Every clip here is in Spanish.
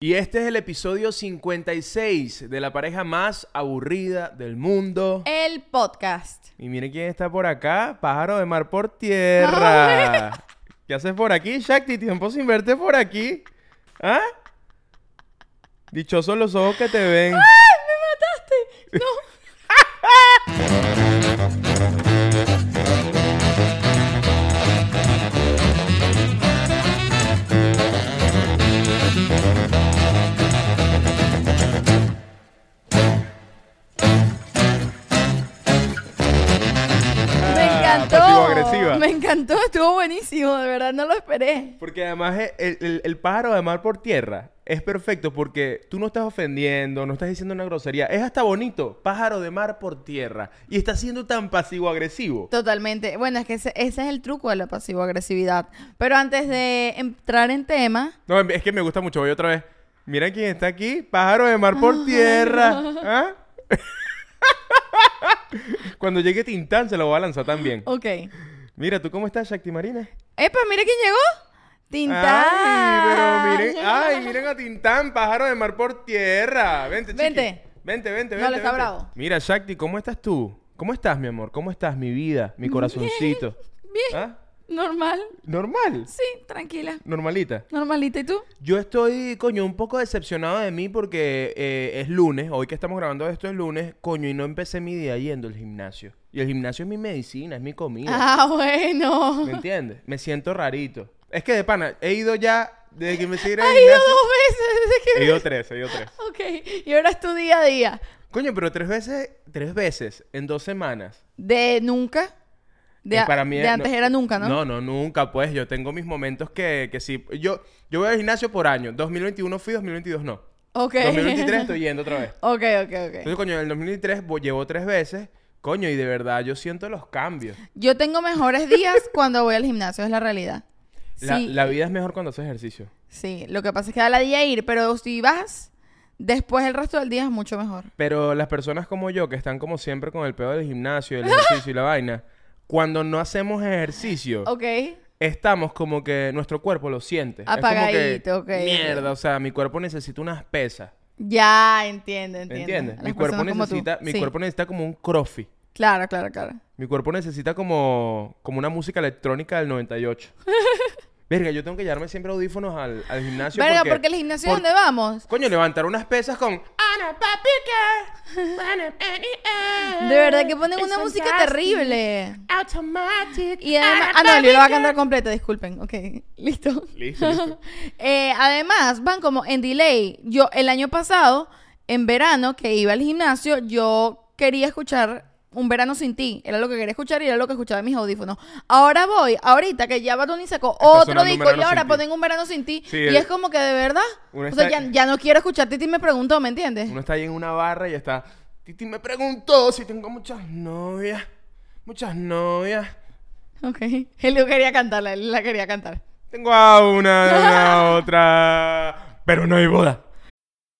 Y este es el episodio 56 de la pareja más aburrida del mundo. El podcast. Y mire quién está por acá, pájaro de mar por tierra. ¿Qué haces por aquí, Shakti? Tiempo sin verte por aquí. ¿Ah? Dichosos los ojos que te ven. ¡Ay, me mataste! No. Encantó, estuvo buenísimo, de verdad no lo esperé. Porque además eh, el, el- el pájaro de mar por tierra es perfecto porque tú no estás ofendiendo, no estás diciendo una grosería. Es hasta bonito, pájaro de mar por tierra. Y está siendo tan pasivo-agresivo. Totalmente. Bueno, es que ese, ese es el truco de la pasivo-agresividad. Pero antes de entrar en tema, No, es que me gusta mucho. Voy otra vez. Mira quién está aquí. Pájaro de mar por tierra. ¿Ah? Cuando llegue Tintán se lo voy a lanzar también. ok. Mira, ¿tú cómo estás, Shakti Marina? Epa, mira quién llegó. Tintán. Ay, pero miren, ay, miren a Tintán, pájaro de mar por tierra. Vente, chiqui. Vente. Vente, vente, No, vente. le está vente. bravo. Mira, Shakti, ¿cómo estás tú? ¿Cómo estás, mi amor? ¿Cómo estás, mi vida, mi corazoncito? Bien. ¿Ah? Normal. Normal. Sí, tranquila. Normalita. Normalita. ¿Y tú? Yo estoy, coño, un poco decepcionado de mí porque eh, es lunes, hoy que estamos grabando esto es lunes, coño, y no empecé mi día yendo al gimnasio. Y el gimnasio es mi medicina, es mi comida. Ah, bueno. ¿Me entiendes? Me siento rarito. Es que de pana, he ido ya, desde que me seguí al Ha ido dos veces desde que... He ido tres, he ido tres. Ok. Y ahora es tu día a día. Coño, pero tres veces, tres veces en dos semanas. De nunca. De, Eh, a- para mí de es- antes era nunca, ¿no? No, no, nunca, pues. Yo tengo mis momentos que, que sí. Yo, yo voy al gimnasio por año. 2021 fui, 2022 no. Ok. 2023 estoy yendo otra vez. ok, ok, ok. Entonces, coño, en el 2023 vo- llevo tres veces. Coño, y de verdad yo siento los cambios. Yo tengo mejores días cuando voy al gimnasio, es la realidad. La, sí, la vida es mejor cuando haces ejercicio. sí. Lo que pasa es que da la día ir, pero si vas, después el resto del día es mucho mejor. Pero las personas como yo, que están como siempre con el pedo del gimnasio, el ejercicio y la vaina, cuando no hacemos ejercicio, Ok. estamos como que nuestro cuerpo lo siente. Es como que, Apagadito, ok. Mierda, o sea, mi cuerpo necesita unas pesas. Ya, entiendo, ¿Me entiendo. entiendes? Mi cuerpo personas como tú. necesita, mi Sí. cuerpo necesita como un crofi. Claro, claro, claro. Mi cuerpo necesita como, como una música electrónica del 98. Verga, yo tengo que llevarme siempre audífonos al, al gimnasio. Verga, porque, porque el gimnasio por- ¿dónde vamos? Coño, levantar unas pesas con... De verdad que ponen una música terrible. Automatic. Y además... Ah, no, yo lo voy a cantar completa, disculpen. Ok, listo. Listo, listo. Eh, además, van como en delay. Yo, el año pasado, en verano, que iba al gimnasio, yo quería escuchar Un Verano Sin Ti. Era lo que quería escuchar y era lo que escuchaba en mis audífonos. Ahora voy, ahorita que ya Bad Bunny sacó otro disco y ahora ponen Un Verano Sin Ti. Sí, y el- es como que de verdad. Uno O sea, está- ya, ya no quiero escuchar Titi me preguntó, ¿me entiendes? Uno está ahí en una barra y está... Titi me preguntó si tengo muchas novias. Muchas novias. Ok. Él lo quería cantarla, él la quería cantar. Tengo a una, a una otra. Pero no hay boda.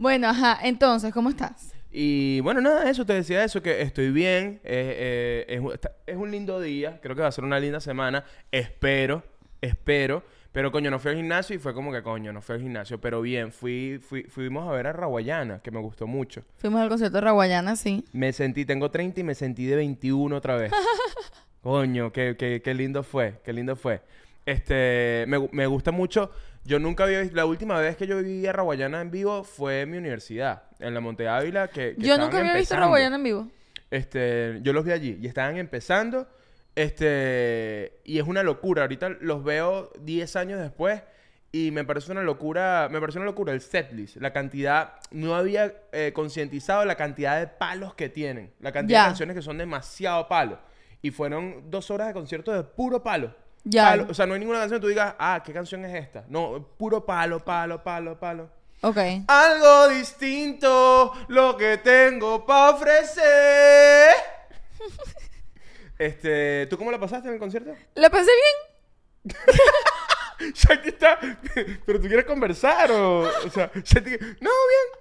Bueno, ajá. Entonces, ¿cómo estás? Y bueno, nada, eso te decía eso, que estoy bien. eh, eh, es, un- está- es un lindo día. Creo que va a ser una linda semana. Espero, espero. Pero coño, no fui al gimnasio y fue como que coño, no fui al gimnasio. Pero bien, fui, fui, fuimos a ver a Raguayana, que me gustó mucho. Fuimos al concierto de Raguayana, sí. Me sentí, tengo 30 y me sentí de 21 otra vez. Coño, qué, qué, qué lindo fue, qué lindo fue. Este, me, me gusta mucho. Yo nunca había visto, la última vez que yo vi a Raguayana en vivo fue en mi universidad, en la Monte Ávila, que, que Yo nunca había visto a. Raguayana en vivo. Este, yo los vi allí y estaban empezando. Este, y es una locura. Ahorita los veo 10 años después y me parece una locura, me parece una locura el setlist, la cantidad, no había eh, concientizado la cantidad de palos que tienen, la cantidad de canciones que son demasiado palos. Y fueron dos horas de concierto de puro palo. Ya. Palo. O sea, no hay ninguna canción que tú digas, ah, ¿qué canción es esta? No, puro palo, palo, palo, palo. Ok. Algo distinto, lo que tengo para ofrecer. Este, ¿tú cómo la pasaste en el concierto? ¿Lo pensé bien? Shakti está. Pero tú quieres conversar o. O sea, Shakti. No, bien.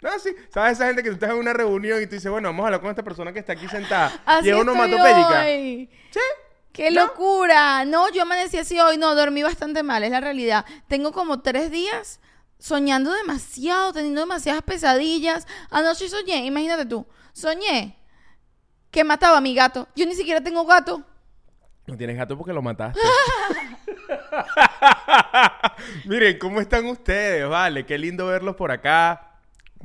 No, sí. ¿Sabes esa gente que tú estás en una reunión y tú dices, bueno, vamos a hablar con esta persona que está aquí sentada? Así y es onomatopéyica. Sí. ¡Qué ¿No? locura! No, yo amanecí así hoy. No, dormí bastante mal, es la realidad. Tengo como tres días soñando demasiado, teniendo demasiadas pesadillas. Anoche soñé, imagínate tú, soñé que mataba a mi gato. Yo ni siquiera tengo gato. No tienes gato porque lo mataste. Miren, ¿cómo están ustedes? Vale, qué lindo verlos por acá.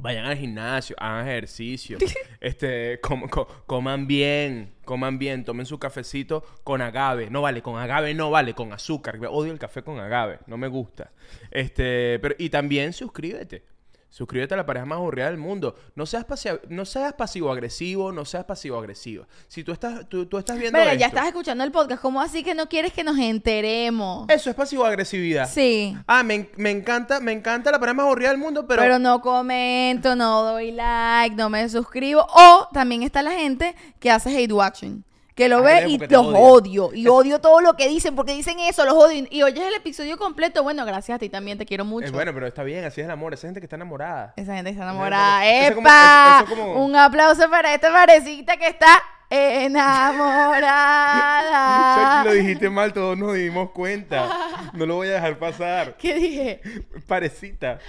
Vayan al gimnasio, hagan ejercicio, este, com- co- coman bien, coman bien, tomen su cafecito con agave. No vale, con agave no vale, con azúcar. Odio el café con agave, no me gusta. Este, pero, y también suscríbete. Suscríbete a la pareja más aburrida del mundo. No seas, pasi- no seas pasivo-agresivo, no seas pasivo-agresiva. Si tú estás, tú, tú estás viendo Pero ya estás escuchando el podcast. ¿Cómo así que no quieres que nos enteremos? Eso es pasivo-agresividad. Sí. Ah, me, me encanta, me encanta la pareja más aburrida del mundo, pero... Pero, no comento, no doy like, no me suscribo. O también está la gente que hace hate watching. Que lo ve y los odia. odio. Y odio todo lo que dicen porque dicen eso, los odio. Y oyes el episodio completo. Bueno, gracias a ti también, te quiero mucho. Es bueno, pero está bien, así es el amor. Esa gente que está enamorada. Esa gente está Esa enamorada. como- ¡Epa! eso- eso como- Un aplauso para esta parecita que está enamorada. lo dijiste mal, todos nos dimos cuenta. No lo voy a dejar pasar. ¿Qué dije? Parecita.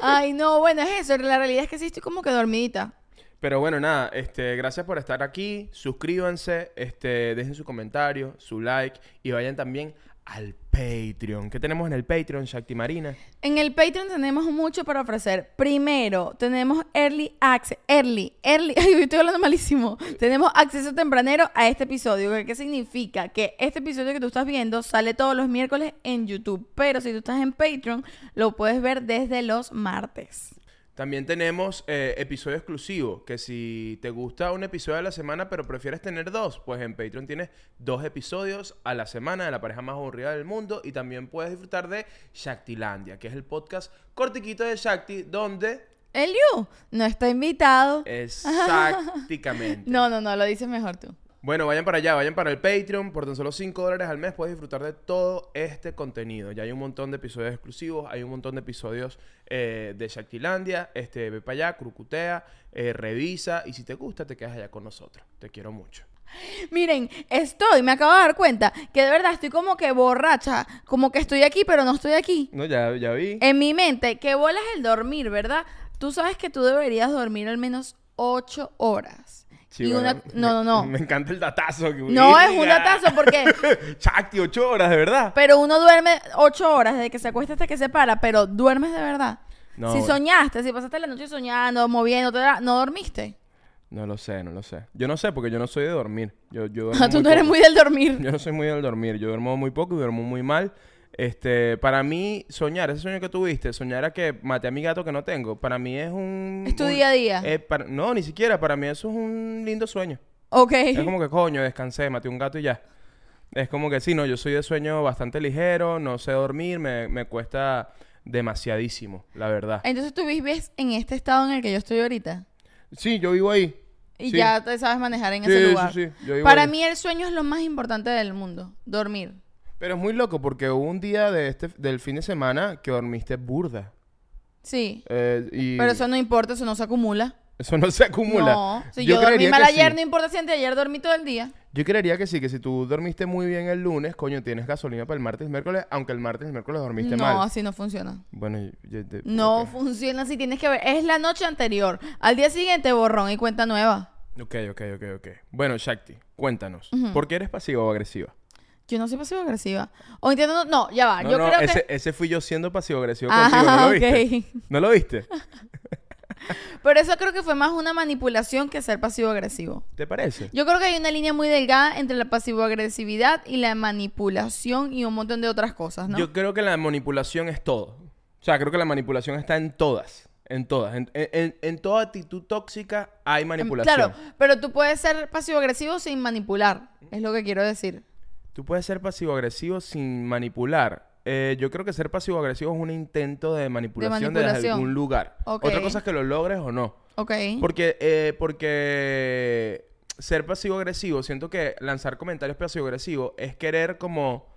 Ay, no, bueno, es eso. La realidad es que sí estoy como que dormidita. Pero bueno, nada, este, gracias por estar aquí. Suscríbanse, este, dejen su comentario, su like y vayan también al Patreon. ¿Qué tenemos en el Patreon, Shakti Marina? En el Patreon tenemos mucho para ofrecer. Primero, tenemos Early Access. Early, Early. Ay, estoy hablando malísimo. Tenemos acceso tempranero a este episodio. ¿Qué significa? Que este episodio que tú estás viendo sale todos los miércoles en YouTube. Pero si tú estás en Patreon, lo puedes ver desde los martes. También tenemos eh, episodio exclusivo, que si te gusta un episodio a la semana pero prefieres tener dos, pues en Patreon tienes dos episodios a la semana de la pareja más aburrida del mundo y también puedes disfrutar de Shaktilandia, que es el podcast cortiquito de Shakti donde Eliu no está invitado. exactamente. No, no, no, lo dices mejor tú. Bueno, vayan para allá, vayan para el Patreon. Por tan solo 5 dólares al mes puedes disfrutar de todo este contenido. Ya hay un montón de episodios exclusivos, hay un montón de episodios eh, de Shaktilandia. Este, ve para allá, crucutea, eh, revisa y si te gusta te quedas allá con nosotros. Te quiero mucho. Miren, estoy, me acabo de dar cuenta que de verdad estoy como que borracha, como que estoy aquí, pero no estoy aquí. No, ya, ya vi. En mi mente, que bolas el dormir, ¿verdad? Tú sabes que tú deberías dormir al menos ocho horas. Sí, y bueno, una... No, no, no. Me encanta el datazo. que No es un datazo porque... Shakti, 8 horas, de verdad. Pero uno duerme ocho horas desde que se acuesta hasta que se para, pero duermes de verdad. No, si soñaste, si pasaste la noche soñando, moviéndote, no dormiste. No lo sé, no lo sé. Yo no sé porque yo no soy de dormir. Yo, yo Tú no eres poco. muy del dormir. Yo no soy muy del dormir. Yo duermo muy poco y duermo muy mal. Este, para mí, soñar, ese sueño que tuviste, soñar a que maté a mi gato que no tengo, para mí es un... Es tu un- día a día. eh, para- no, ni siquiera. Para mí eso es un lindo sueño. Ok. Es como que, coño, descansé, maté un gato y ya. Es como que sí, no, yo soy de sueño bastante ligero, no sé dormir, me, me cuesta demasiadísimo, la verdad. Entonces tú vives en este estado en el que yo estoy ahorita. Sí, yo vivo ahí. Y Sí. ya te sabes manejar en Sí, ese lugar. sí, yo vivo Para ahí. mí el sueño es lo más importante del mundo. Dormir. Pero es muy loco porque hubo un día de este, del fin de semana que dormiste burda. Sí. Eh, y Pero eso no importa, eso no se acumula. eso no se acumula. No. Si yo, dormí mal ayer, sí. no importa si anteayer dormí todo el día. Yo creería que sí, que si tú dormiste muy bien el lunes, coño, tienes gasolina para el martes y miércoles, aunque el martes y miércoles dormiste no, mal. así no funciona. Bueno, yo- yo- de- No funciona así, tienes que ver. Es la noche anterior. Al día siguiente, borrón y cuenta nueva. Ok, ok, ok, ok. Bueno, Shakti, cuéntanos. ¿Por qué eres pasiva o agresiva? Yo no soy pasivo agresiva. O entiendo, no, ya va. No, yo no, creo ese, que. ese fui yo siendo pasivo agresivo Ah, contigo. ¿No lo viste? ¿No lo viste? Pero eso creo que fue más una manipulación que ser pasivo agresivo. ¿Te parece? Yo creo que hay una línea muy delgada entre la pasivo-agresividad y la manipulación y un montón de otras cosas, ¿no? Yo creo que la manipulación es todo. O sea, creo que la manipulación está en todas. En todas. En, en- en toda actitud tóxica hay manipulación. Em, Claro, pero tú puedes ser pasivo-agresivo sin manipular, es lo que quiero decir. Tú puedes ser pasivo agresivo sin manipular. eh, yo creo que ser pasivo-agresivo es un intento de manipulación, desde manipulación. algún lugar. Otra cosa es que lo logres o no. Ok. Porque, eh, porque ser pasivo-agresivo, siento que lanzar comentarios pasivo-agresivos es querer como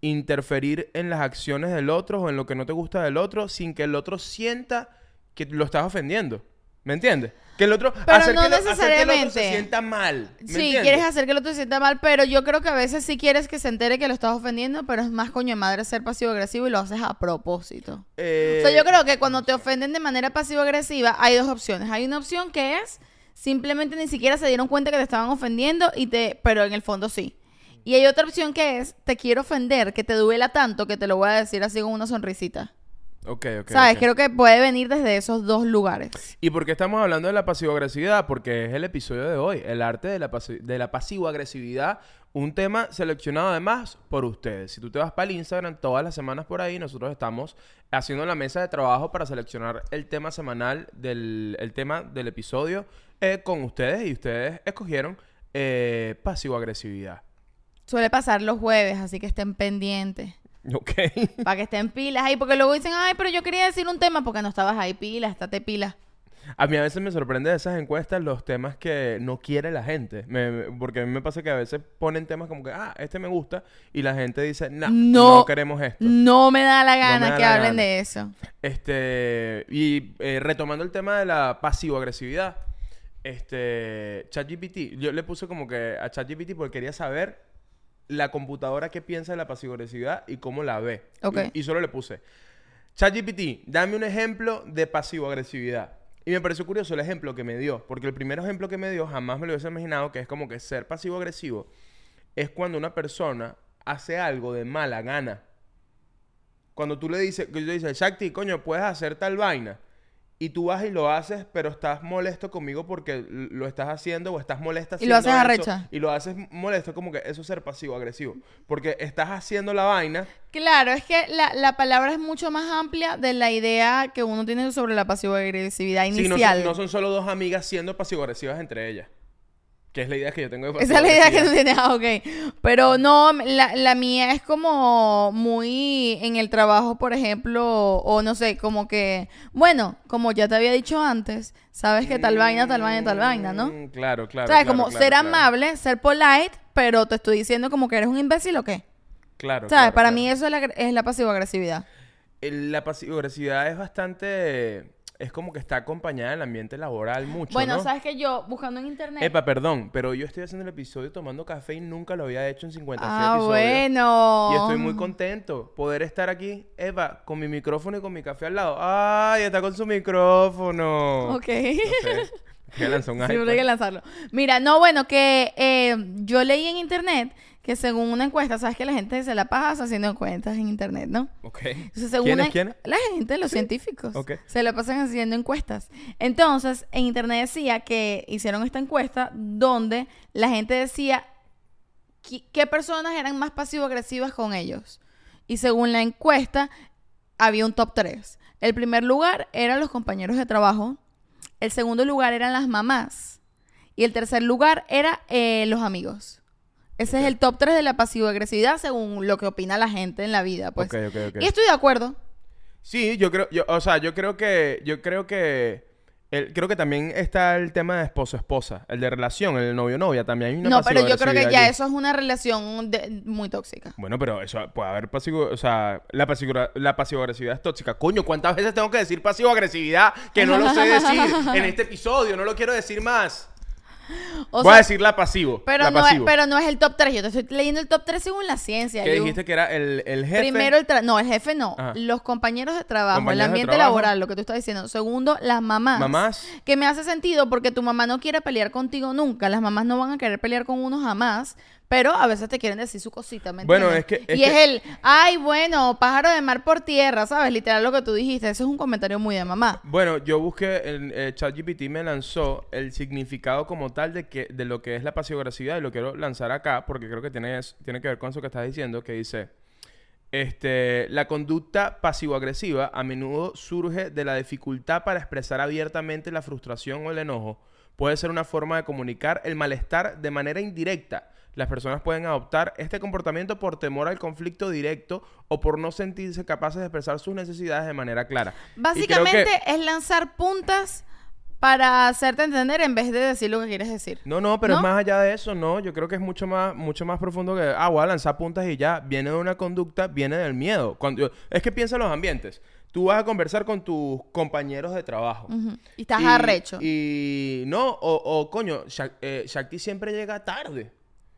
interferir en las acciones del otro o en lo que no te gusta del otro sin que el otro sienta que lo estás ofendiendo. ¿Me entiendes? Que el otro... Pero hacer no que lo- hacer que el otro necesariamente. se sienta mal. ¿me Sí, entiendes? quieres hacer que el otro se sienta mal, pero yo creo que a veces sí quieres que se entere que lo estás ofendiendo, pero es más coño de madre ser pasivo-agresivo y lo haces a propósito. Eh, O sea, yo creo que cuando te ofenden de manera pasivo-agresiva hay dos opciones. Hay una opción que es simplemente ni siquiera se dieron cuenta que te estaban ofendiendo y te, pero en el fondo sí. Y hay otra opción que es te quiero ofender, que te duela tanto que te lo voy a decir así con una sonrisita. Ok, ok. ¿Sabes? ok. Creo que puede venir desde esos dos lugares. ¿Y por qué estamos hablando de la pasivo-agresividad? Porque es el episodio de hoy, el arte de la, pasi- de la pasivo-agresividad, un tema seleccionado además por ustedes. Si tú te vas para el Instagram todas las semanas por ahí, nosotros estamos haciendo la mesa de trabajo para seleccionar el tema semanal del el tema del episodio eh, con ustedes y ustedes escogieron eh, pasivo-agresividad. Suele pasar los jueves, así que estén pendientes. Ok. Para que estén pilas ahí, porque luego dicen, ay, pero yo quería decir un tema porque no estabas ahí pilas, estate pilas. A mí a veces me sorprende de esas encuestas los temas que no quiere la gente. Me- me- porque a mí me pasa que a veces ponen temas como que, ah, este me gusta, y la gente dice, "Nah, no, No. queremos esto. No me da la gana da que la hablen gana. de eso. Este, y eh, retomando el tema de la pasivo-agresividad, este, ChatGPT, yo le puse como que a ChatGPT porque quería saber la computadora qué piensa de la pasivo-agresividad y cómo la ve. Y, y solo le puse, ChatGPT, dame un ejemplo de pasivo-agresividad. Y me pareció curioso el ejemplo que me dio, porque el primer ejemplo que me dio jamás me lo hubiese imaginado, que es como que ser pasivo-agresivo es cuando una persona hace algo de mala gana. Cuando tú le dices, que yo le dices, Shakti, coño, puedes hacer tal vaina. Y tú vas y lo haces, pero estás molesto conmigo porque lo estás haciendo o estás molesta Y lo haces eso, arrecha. Y lo haces molesto, como que eso es ser pasivo-agresivo. Porque estás haciendo la vaina. Claro, es que la, la palabra es mucho más amplia de la idea que uno tiene sobre la pasivo-agresividad Sí, no son, inicial. no son solo dos amigas siendo pasivo-agresivas entre ellas. Que es la idea que yo tengo de Esa es la idea que tú tienes, ah, ok. Pero no, la, la mía es como muy en el trabajo, por ejemplo, o no sé, como que, bueno, como ya te había dicho antes, sabes que tal vaina, tal vaina, tal vaina, ¿no? Mm, Claro, claro. ¿Sabes? claro, como claro, ser claro. amable, ser polite, pero te estoy diciendo como que eres un imbécil o qué. Claro. ¿Sabes? Para mí eso es la, es la pasivo-agresividad. El- la pasivo-agresividad es bastante... Es como que está acompañada del ambiente laboral mucho, Bueno, ¿no? sabes que yo, buscando en internet... Epa, perdón, pero yo estoy haciendo el episodio tomando café y nunca lo había hecho en 56 ah, episodios. bueno. Y estoy muy contento poder estar aquí, Eva, con mi micrófono y con mi café al lado. ¡Ay, está con su micrófono! Ok. Que lanzó un Sí, hay que lanzarlo. Mira, no, bueno, que eh, yo leí en internet que según una encuesta, sabes que la gente se la pasa haciendo encuestas en internet, ¿no? Ok. Entonces, según ¿Quiénes, una- quiénes? La gente, los científicos. Ok. Se la pasan haciendo encuestas. Entonces, en internet decía que hicieron esta encuesta donde la gente decía qué personas eran más pasivo-agresivas con ellos. Y según la encuesta, había un top 3. El primer lugar eran los compañeros de trabajo. El segundo lugar eran las mamás. Y el tercer lugar era eh, los amigos. Ese es el top 3 de la pasivo-agresividad según lo que opina la gente en la vida. Pues. Ok, ok, ok. Y estoy de acuerdo. Sí, yo creo, yo, o sea, yo creo que, yo creo que, el- creo que también está el tema de esposo-esposa, el de relación, el novio-novia, también hay una No, pero yo creo que ya allí. eso es una relación de- muy tóxica. Bueno, pero eso puede haber pasivo, o sea, la pasivo, la pasivo-agresividad es tóxica. Coño, ¿cuántas veces tengo que decir pasivo-agresividad que no lo sé decir en este episodio? No lo quiero decir más. O Voy a decir la pasivo. pero, la no es, pero no es el top 3. Yo te estoy leyendo el top 3 según la ciencia. ¿Qué Yu. dijiste que era el, el jefe? Primero el tra- no, el jefe no, Ajá. los compañeros de trabajo, Compañeros el ambiente trabajo. laboral, lo que tú estás diciendo. Segundo, las mamás. Mamás. Que me hace sentido porque tu mamá no quiere pelear contigo nunca. Las mamás no van a querer pelear con uno jamás. Pero a veces te quieren decir su cosita, ¿me Bueno, es que- es y que- es el, ay, bueno, pájaro de mar por tierra, ¿sabes? Literal lo que tú dijiste. Eso es un comentario muy de mamá. Bueno, yo busqué, el eh, ChatGPT me lanzó el significado como tal de que de lo que es la pasivo-agresividad y lo quiero lanzar acá porque creo que tiene, tiene que ver con eso que estás diciendo, que dice, este, la conducta pasivo-agresiva a menudo surge de la dificultad para expresar abiertamente la frustración o el enojo, puede ser una forma de comunicar el malestar de manera indirecta. Las personas pueden adoptar este comportamiento por temor al conflicto directo o por no sentirse capaces de expresar sus necesidades de manera clara. Que- Básicamente es lanzar puntas para hacerte entender en vez de decir lo que quieres decir. No, no, pero ¿No? es más allá de eso, no. Yo creo que es mucho más, mucho más profundo que, ah, voy a lanzar puntas y ya. Viene de una conducta, viene del miedo. Cuando, es que piensa en los ambientes. Tú vas a conversar con tus compañeros de trabajo. Y estás Y- arrecho. Y no, o, o, coño, Shak- eh, Shakti siempre llega tarde.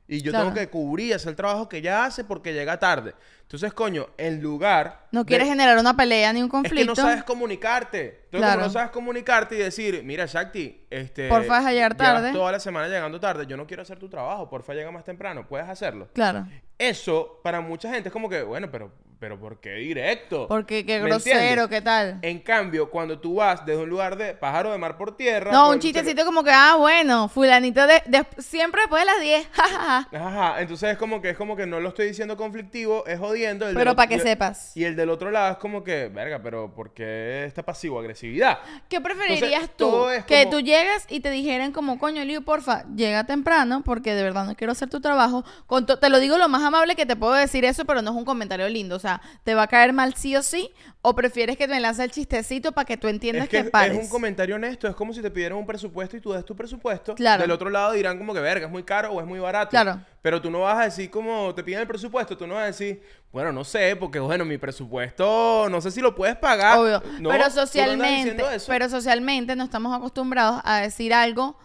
Y yo Claro. tengo que cubrir, hacer el trabajo que ella hace porque llega tarde. Entonces, coño, en lugar. no de- quieres generar una pelea ni un es conflicto. que no sabes comunicarte. Entonces, Claro. como no sabes comunicarte y decir, mira, Shakti, este. Porfa, deja llegar tarde. toda la semana llegando tarde. Yo no quiero hacer tu trabajo. Porfa, llega más temprano. Puedes hacerlo. Claro. Eso, para mucha gente, es como que, bueno, pero, pero ¿por qué directo? Porque qué ¿Me grosero, entiendes? qué tal. En cambio, cuando tú vas desde un lugar de pájaro de mar por tierra. No, un chistecito como que, ah, bueno, fulanito de, de- siempre después de las 10. jajaja. Ajá, entonces es como que es como que no lo estoy diciendo conflictivo, es jodiendo. el Pero para que sepas. Y el del otro lado es como que, verga, pero ¿por qué esta pasivo-agresividad? ¿Qué preferirías Entonces, tú? es Que como- tú llegues y te dijeran como, coño, Liu, porfa, llega temprano porque de verdad no quiero hacer tu trabajo. Con te lo digo lo más amable que te puedo decir eso, pero no es un comentario lindo. O sea, ¿te va a caer mal sí o sí? ¿O prefieres que me lance el chistecito para que tú entiendas Es que que, es, pares? es un comentario honesto, es como si te pidieran un presupuesto y tú des tu presupuesto. Claro. Del otro lado dirán como que, verga, es muy caro o es muy barato. Claro. Pero tú no vas a decir como te piden el presupuesto, tú no vas a decir, bueno, no sé, porque bueno, mi presupuesto, no sé si lo puedes pagar. Obvio. No, pero no socialmente, eso. pero socialmente no estamos acostumbrados a decir algo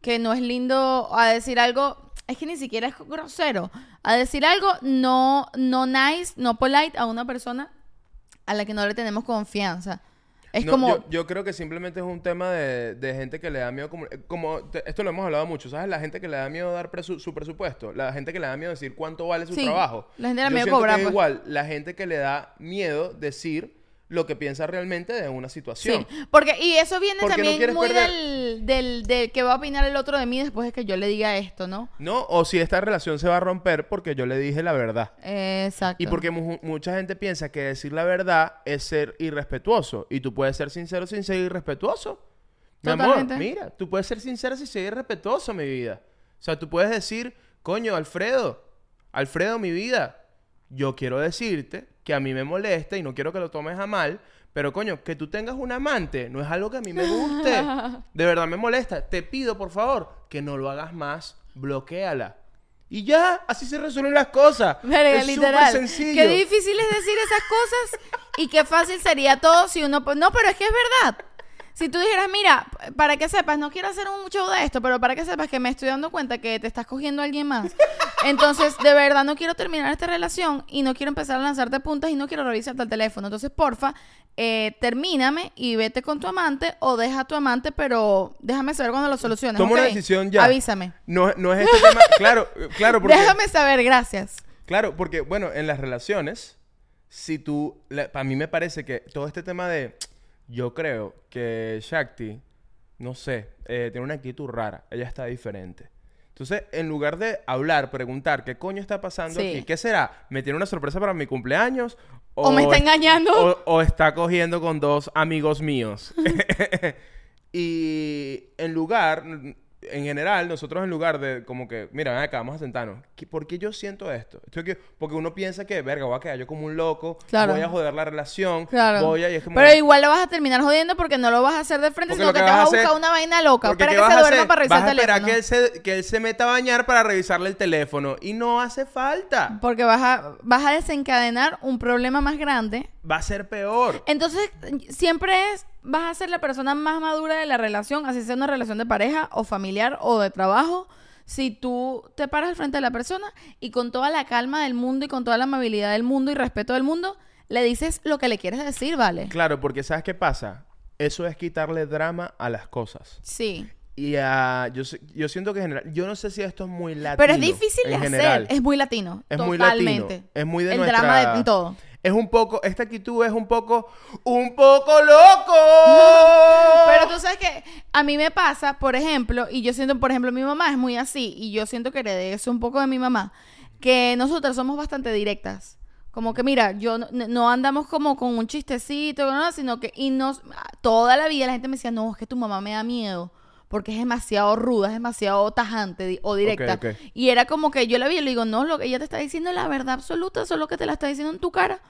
que no es lindo, a decir algo, es que ni siquiera es grosero, a decir algo no, no nice, no polite a una persona a la que no le tenemos confianza. Es No, como, yo, yo creo que simplemente es un tema de, de gente que le da miedo. Como, como te- esto lo hemos hablado mucho, ¿sabes? La gente que le da miedo dar presu- su presupuesto. La gente que le da miedo decir cuánto vale su Sí, trabajo. la gente le da miedo cobrar, pues. igual, la gente que le da miedo decir lo que piensa realmente de una situación. Sí, porque y eso viene Porque también muy del, del, del que va a opinar el otro de mí después de que yo le diga esto, ¿no? ¿No? O si esta relación se va a romper porque yo le dije la verdad. Exacto. Y porque mu- mucha gente piensa que decir la verdad es ser irrespetuoso. Y tú puedes ser sincero sin ser irrespetuoso. Mi Totalmente. amor, mira, tú puedes ser sincero sin ser irrespetuoso, mi vida. O sea, tú puedes decir, coño, Alfredo, Alfredo, mi vida, yo quiero decirte que a mí me molesta y no quiero que lo tomes a mal, pero coño, que tú tengas un amante no es algo que a mí me guste. De verdad me molesta. Te pido, por favor, que no lo hagas más. Bloquéala. Y ya, así se resuelven las cosas. Verga, es súper literal. sencillo. Qué difícil es decir esas cosas y qué fácil sería todo si uno... No, pero es que es verdad. Si tú dijeras, mira, para que sepas, no quiero hacer un show de esto, pero para que sepas que me estoy dando cuenta que te estás cogiendo a alguien más. Entonces, de verdad, no quiero terminar esta relación y no quiero empezar a lanzarte puntas y no quiero revisarte el teléfono. Entonces, porfa, eh, termíname y vete con tu amante o deja a tu amante, pero déjame saber cuando lo soluciones. Toma una ¿ok? decisión ya. Avísame. No, no es este tema. Claro, claro, porque. Déjame saber, gracias. Claro, porque, bueno, en las relaciones, si tú. Para mí me parece que todo este tema de. Yo creo que Shakti, no sé, eh, tiene una actitud rara. Ella está diferente. Entonces, en lugar de hablar, preguntar qué coño está pasando Sí. aquí, ¿qué será? ¿Me tiene una sorpresa para mi cumpleaños? O me está engañando. O, o está cogiendo con dos amigos míos. y en lugar, en general, nosotros en lugar de como que, mira, ven acá, vamos a sentarnos. ¿Qué- ¿Por qué yo siento esto? Esto que- porque uno piensa que, verga, voy a quedar yo como un loco, Claro. voy a joder la relación, Claro. voy a... Y es como, Pero igual lo vas a terminar jodiendo porque no lo vas a hacer de frente, Porque sino que, que te vas a buscar hacer- una vaina loca. ¿qué que se duerma para revisar Vas a el teléfono. que él, se, que él se meta a bañar para revisarle el teléfono. Y no hace falta. Porque vas a, vas a desencadenar un problema más grande. Va a ser peor. Entonces, siempre es, vas a ser la persona más madura de la relación, así sea una relación de pareja o familiar o de trabajo. Si tú te paras al frente de la persona y con toda la calma del mundo y con toda la amabilidad del mundo y respeto del mundo, le dices lo que le quieres decir, ¿vale? Claro, porque ¿sabes qué pasa? Eso es quitarle drama a las cosas. Sí. Y ah, yo, yo siento que en general, yo no sé si esto es muy latino. Pero es difícil de hacer. general. Es muy latino. Es muy latino. totalmente. Es muy de El nuestra- drama de todo. Es un poco, esta actitud es un poco, un poco loco. Pero tú sabes que a mí me pasa, por ejemplo, y yo siento, por ejemplo, mi mamá es muy así, y yo siento que heredé eso un poco de mi mamá, que nosotras somos bastante directas. Como que, mira, yo no, no andamos como con un chistecito, ¿no? sino que, y nos, toda la vida la gente me decía, no, es que tu mamá me da miedo. porque es demasiado ruda, es demasiado tajante di- o directa. Y era como que yo la vi y le digo, no, lo que ella te está diciendo es la verdad absoluta, solo que te la está diciendo en tu cara.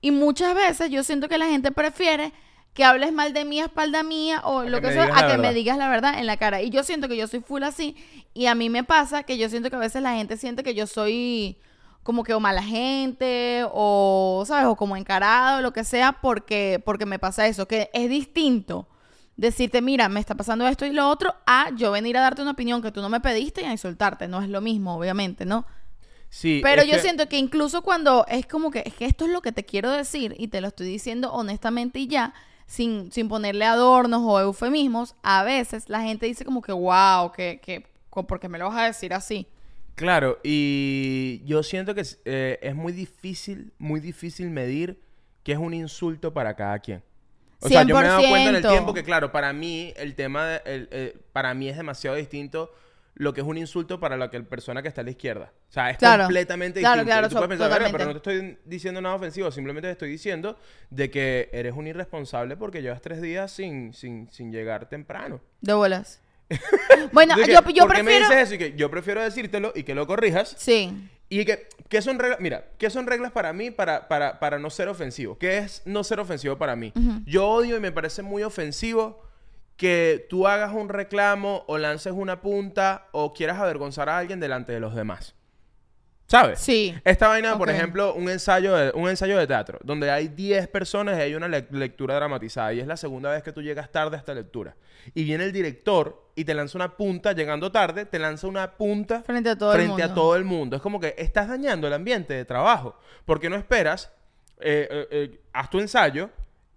Y muchas veces yo siento que la gente prefiere que hables mal de mí a espalda mía o lo que sea, a que me digas la verdad en la cara. Y yo siento que yo soy full así. Y a mí me pasa que yo siento que a veces la gente siente que yo soy como que o mala gente o, ¿sabes? O como encarado o lo que sea porque, porque me pasa eso. Que es distinto decirte, mira, me está pasando esto y lo otro, a yo venir a darte una opinión que tú no me pediste y a insultarte. No es lo mismo, obviamente, ¿no? Sí, Pero yo que- siento que incluso cuando es como que es que esto es lo que te quiero decir y te lo estoy diciendo honestamente y ya, sin, sin ponerle adornos o eufemismos, a veces la gente dice como que, wow, que, que, ¿por qué me lo vas a decir así? Claro, y yo siento que es, eh, es muy difícil, muy difícil medir qué es un insulto para cada quien. O sea, yo me he dado cuenta en el 100%. tiempo que, claro, para mí el tema, de- el- eh, para mí es demasiado distinto lo que es un insulto para la que el persona que está a la izquierda. O sea, es Claro. completamente Claro, distinto. claro, tú puedes so- pensar, "Verga, pero no te estoy diciendo nada ofensivo, simplemente te estoy diciendo de que eres un irresponsable porque llevas tres días sin, sin, sin llegar temprano. De bolas. bueno, que, yo, yo ¿Por qué me prefiero... dices eso? Y que yo prefiero decírtelo y que lo corrijas Sí. y que, ¿qué son reglas? Mira, ¿qué son reglas para mí para, para, para no ser ofensivo? ¿Qué es no ser ofensivo para mí? Yo odio y me parece muy ofensivo que tú hagas un reclamo o lances una punta o quieras avergonzar a alguien delante de los demás. ¿Sabes? Sí. Esta vaina, por ejemplo, un ensayo, de, un ensayo de teatro, donde hay 10 personas y hay una le- lectura dramatizada. Y es la segunda vez que tú llegas tarde a esta lectura. Y viene el director y te lanza una punta, llegando tarde, te lanza una punta Frente a todo el frente a mundo. todo el mundo. Es como que estás dañando el ambiente de trabajo. Porque no esperas, eh, eh, eh, haz tu ensayo.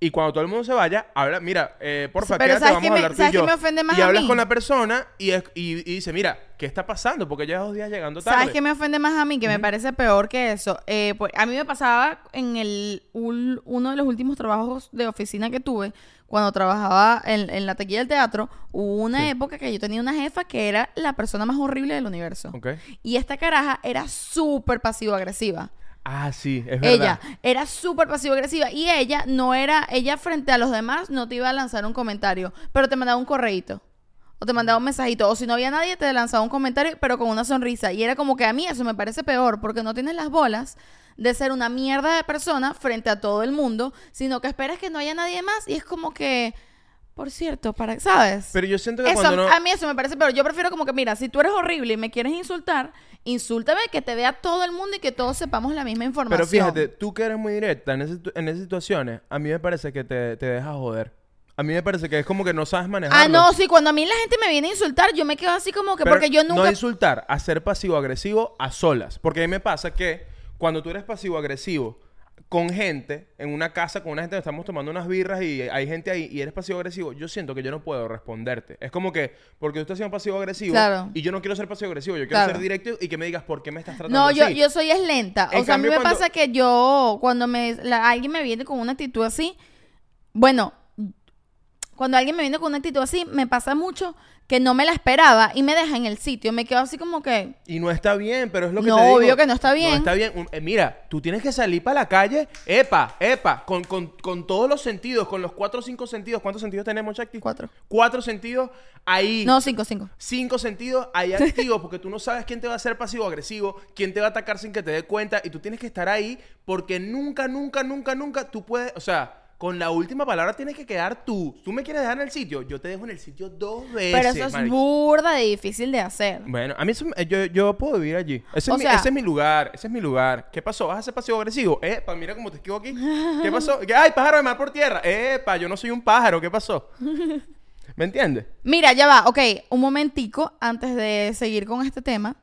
Y cuando todo el mundo se vaya, habla, mira, eh, porfa, Pero quédate, ¿sabes vamos a hablar tú y yo. me ofende más y a hablas mí? con la persona y, es- y- y dice, mira, ¿qué está pasando? Porque llevas dos días llegando tarde. ¿Sabes qué me ofende más a mí? Que me parece peor que eso. Eh, pues, a mí me pasaba en el uno de los últimos trabajos de oficina que tuve, cuando trabajaba en, en la taquilla del teatro, hubo una Sí. época que yo tenía una jefa que era la persona más horrible del universo. Y esta caraja era súper pasivo-agresiva. Ah, sí, es verdad. Ella era súper pasivo-agresiva y ella no era, ella frente a los demás no te iba a lanzar un comentario, pero te mandaba un correíto. O te mandaba un mensajito. O si no había nadie, te lanzaba un comentario, pero con una sonrisa. Y era como que a mí eso me parece peor, porque no tienes las bolas de ser una mierda de persona frente a todo el mundo, sino que esperas que no haya nadie más. Y es como que, por cierto, para, ¿sabes? Pero yo siento que Eso, cuando no... A mí eso me parece peor. Yo prefiero como que, mira, si tú eres horrible y me quieres insultar, insúltame, que te vea todo el mundo y que todos sepamos la misma información. Pero fíjate, tú que eres muy directa en, ese- en esas situaciones, a mí me parece que te, te dejas joder. A mí me parece que es como que no sabes manejarlo. Ah, no, sí, cuando a mí la gente me viene a insultar, yo me quedo así como que, Pero porque yo No nunca... insultar, a ser pasivo-agresivo a solas. Porque a mí me pasa que cuando tú eres pasivo-agresivo con gente, en una casa con una gente, estamos tomando unas birras y hay gente ahí y eres pasivo-agresivo, yo siento que yo no puedo responderte. Es como que, porque tú estás siendo pasivo-agresivo Claro. y yo no quiero ser pasivo-agresivo, yo quiero Claro. ser directo y que me digas por qué me estás tratando No, yo, así. yo soy es lenta. En o sea, a mí me cuando- pasa que yo, cuando me la- alguien me viene con una actitud así, bueno, cuando alguien me viene con una actitud así, me pasa mucho que no me la esperaba y me deja en el sitio. Me quedo así como que, Y no está bien, pero es lo que No, te digo. obvio que no está bien. No está bien. Eh, mira, tú tienes que salir para la calle, epa, epa, con, con, con todos los sentidos, con los cuatro o cinco sentidos. ¿Cuántos sentidos tenemos, Chakti? Cuatro. Cuatro sentidos ahí. no, cinco, cinco. Cinco sentidos ahí activos porque tú no sabes quién te va a hacer pasivo agresivo, quién te va a atacar sin que te dé cuenta y tú tienes que estar ahí porque nunca, nunca, nunca, nunca tú puedes, o sea, con la última palabra tienes que quedar tú. ¿Tú me quieres dejar en el sitio? Yo te dejo en el sitio dos veces. Pero eso es marico. burda de difícil de hacer. Bueno, a mí eso yo, yo puedo vivir allí. Ese, O es mi, sea- ese es mi lugar, ese es mi lugar. ¿Qué pasó? ¿Vas a ser pasivo agresivo? Epa, mira cómo te esquivo aquí. ¿Qué pasó? Ay, pájaro de mar por tierra. Epa, yo no soy un pájaro. ¿Qué pasó? ¿Me entiendes? Mira, ya va. Ok, un momentico antes de seguir con este tema.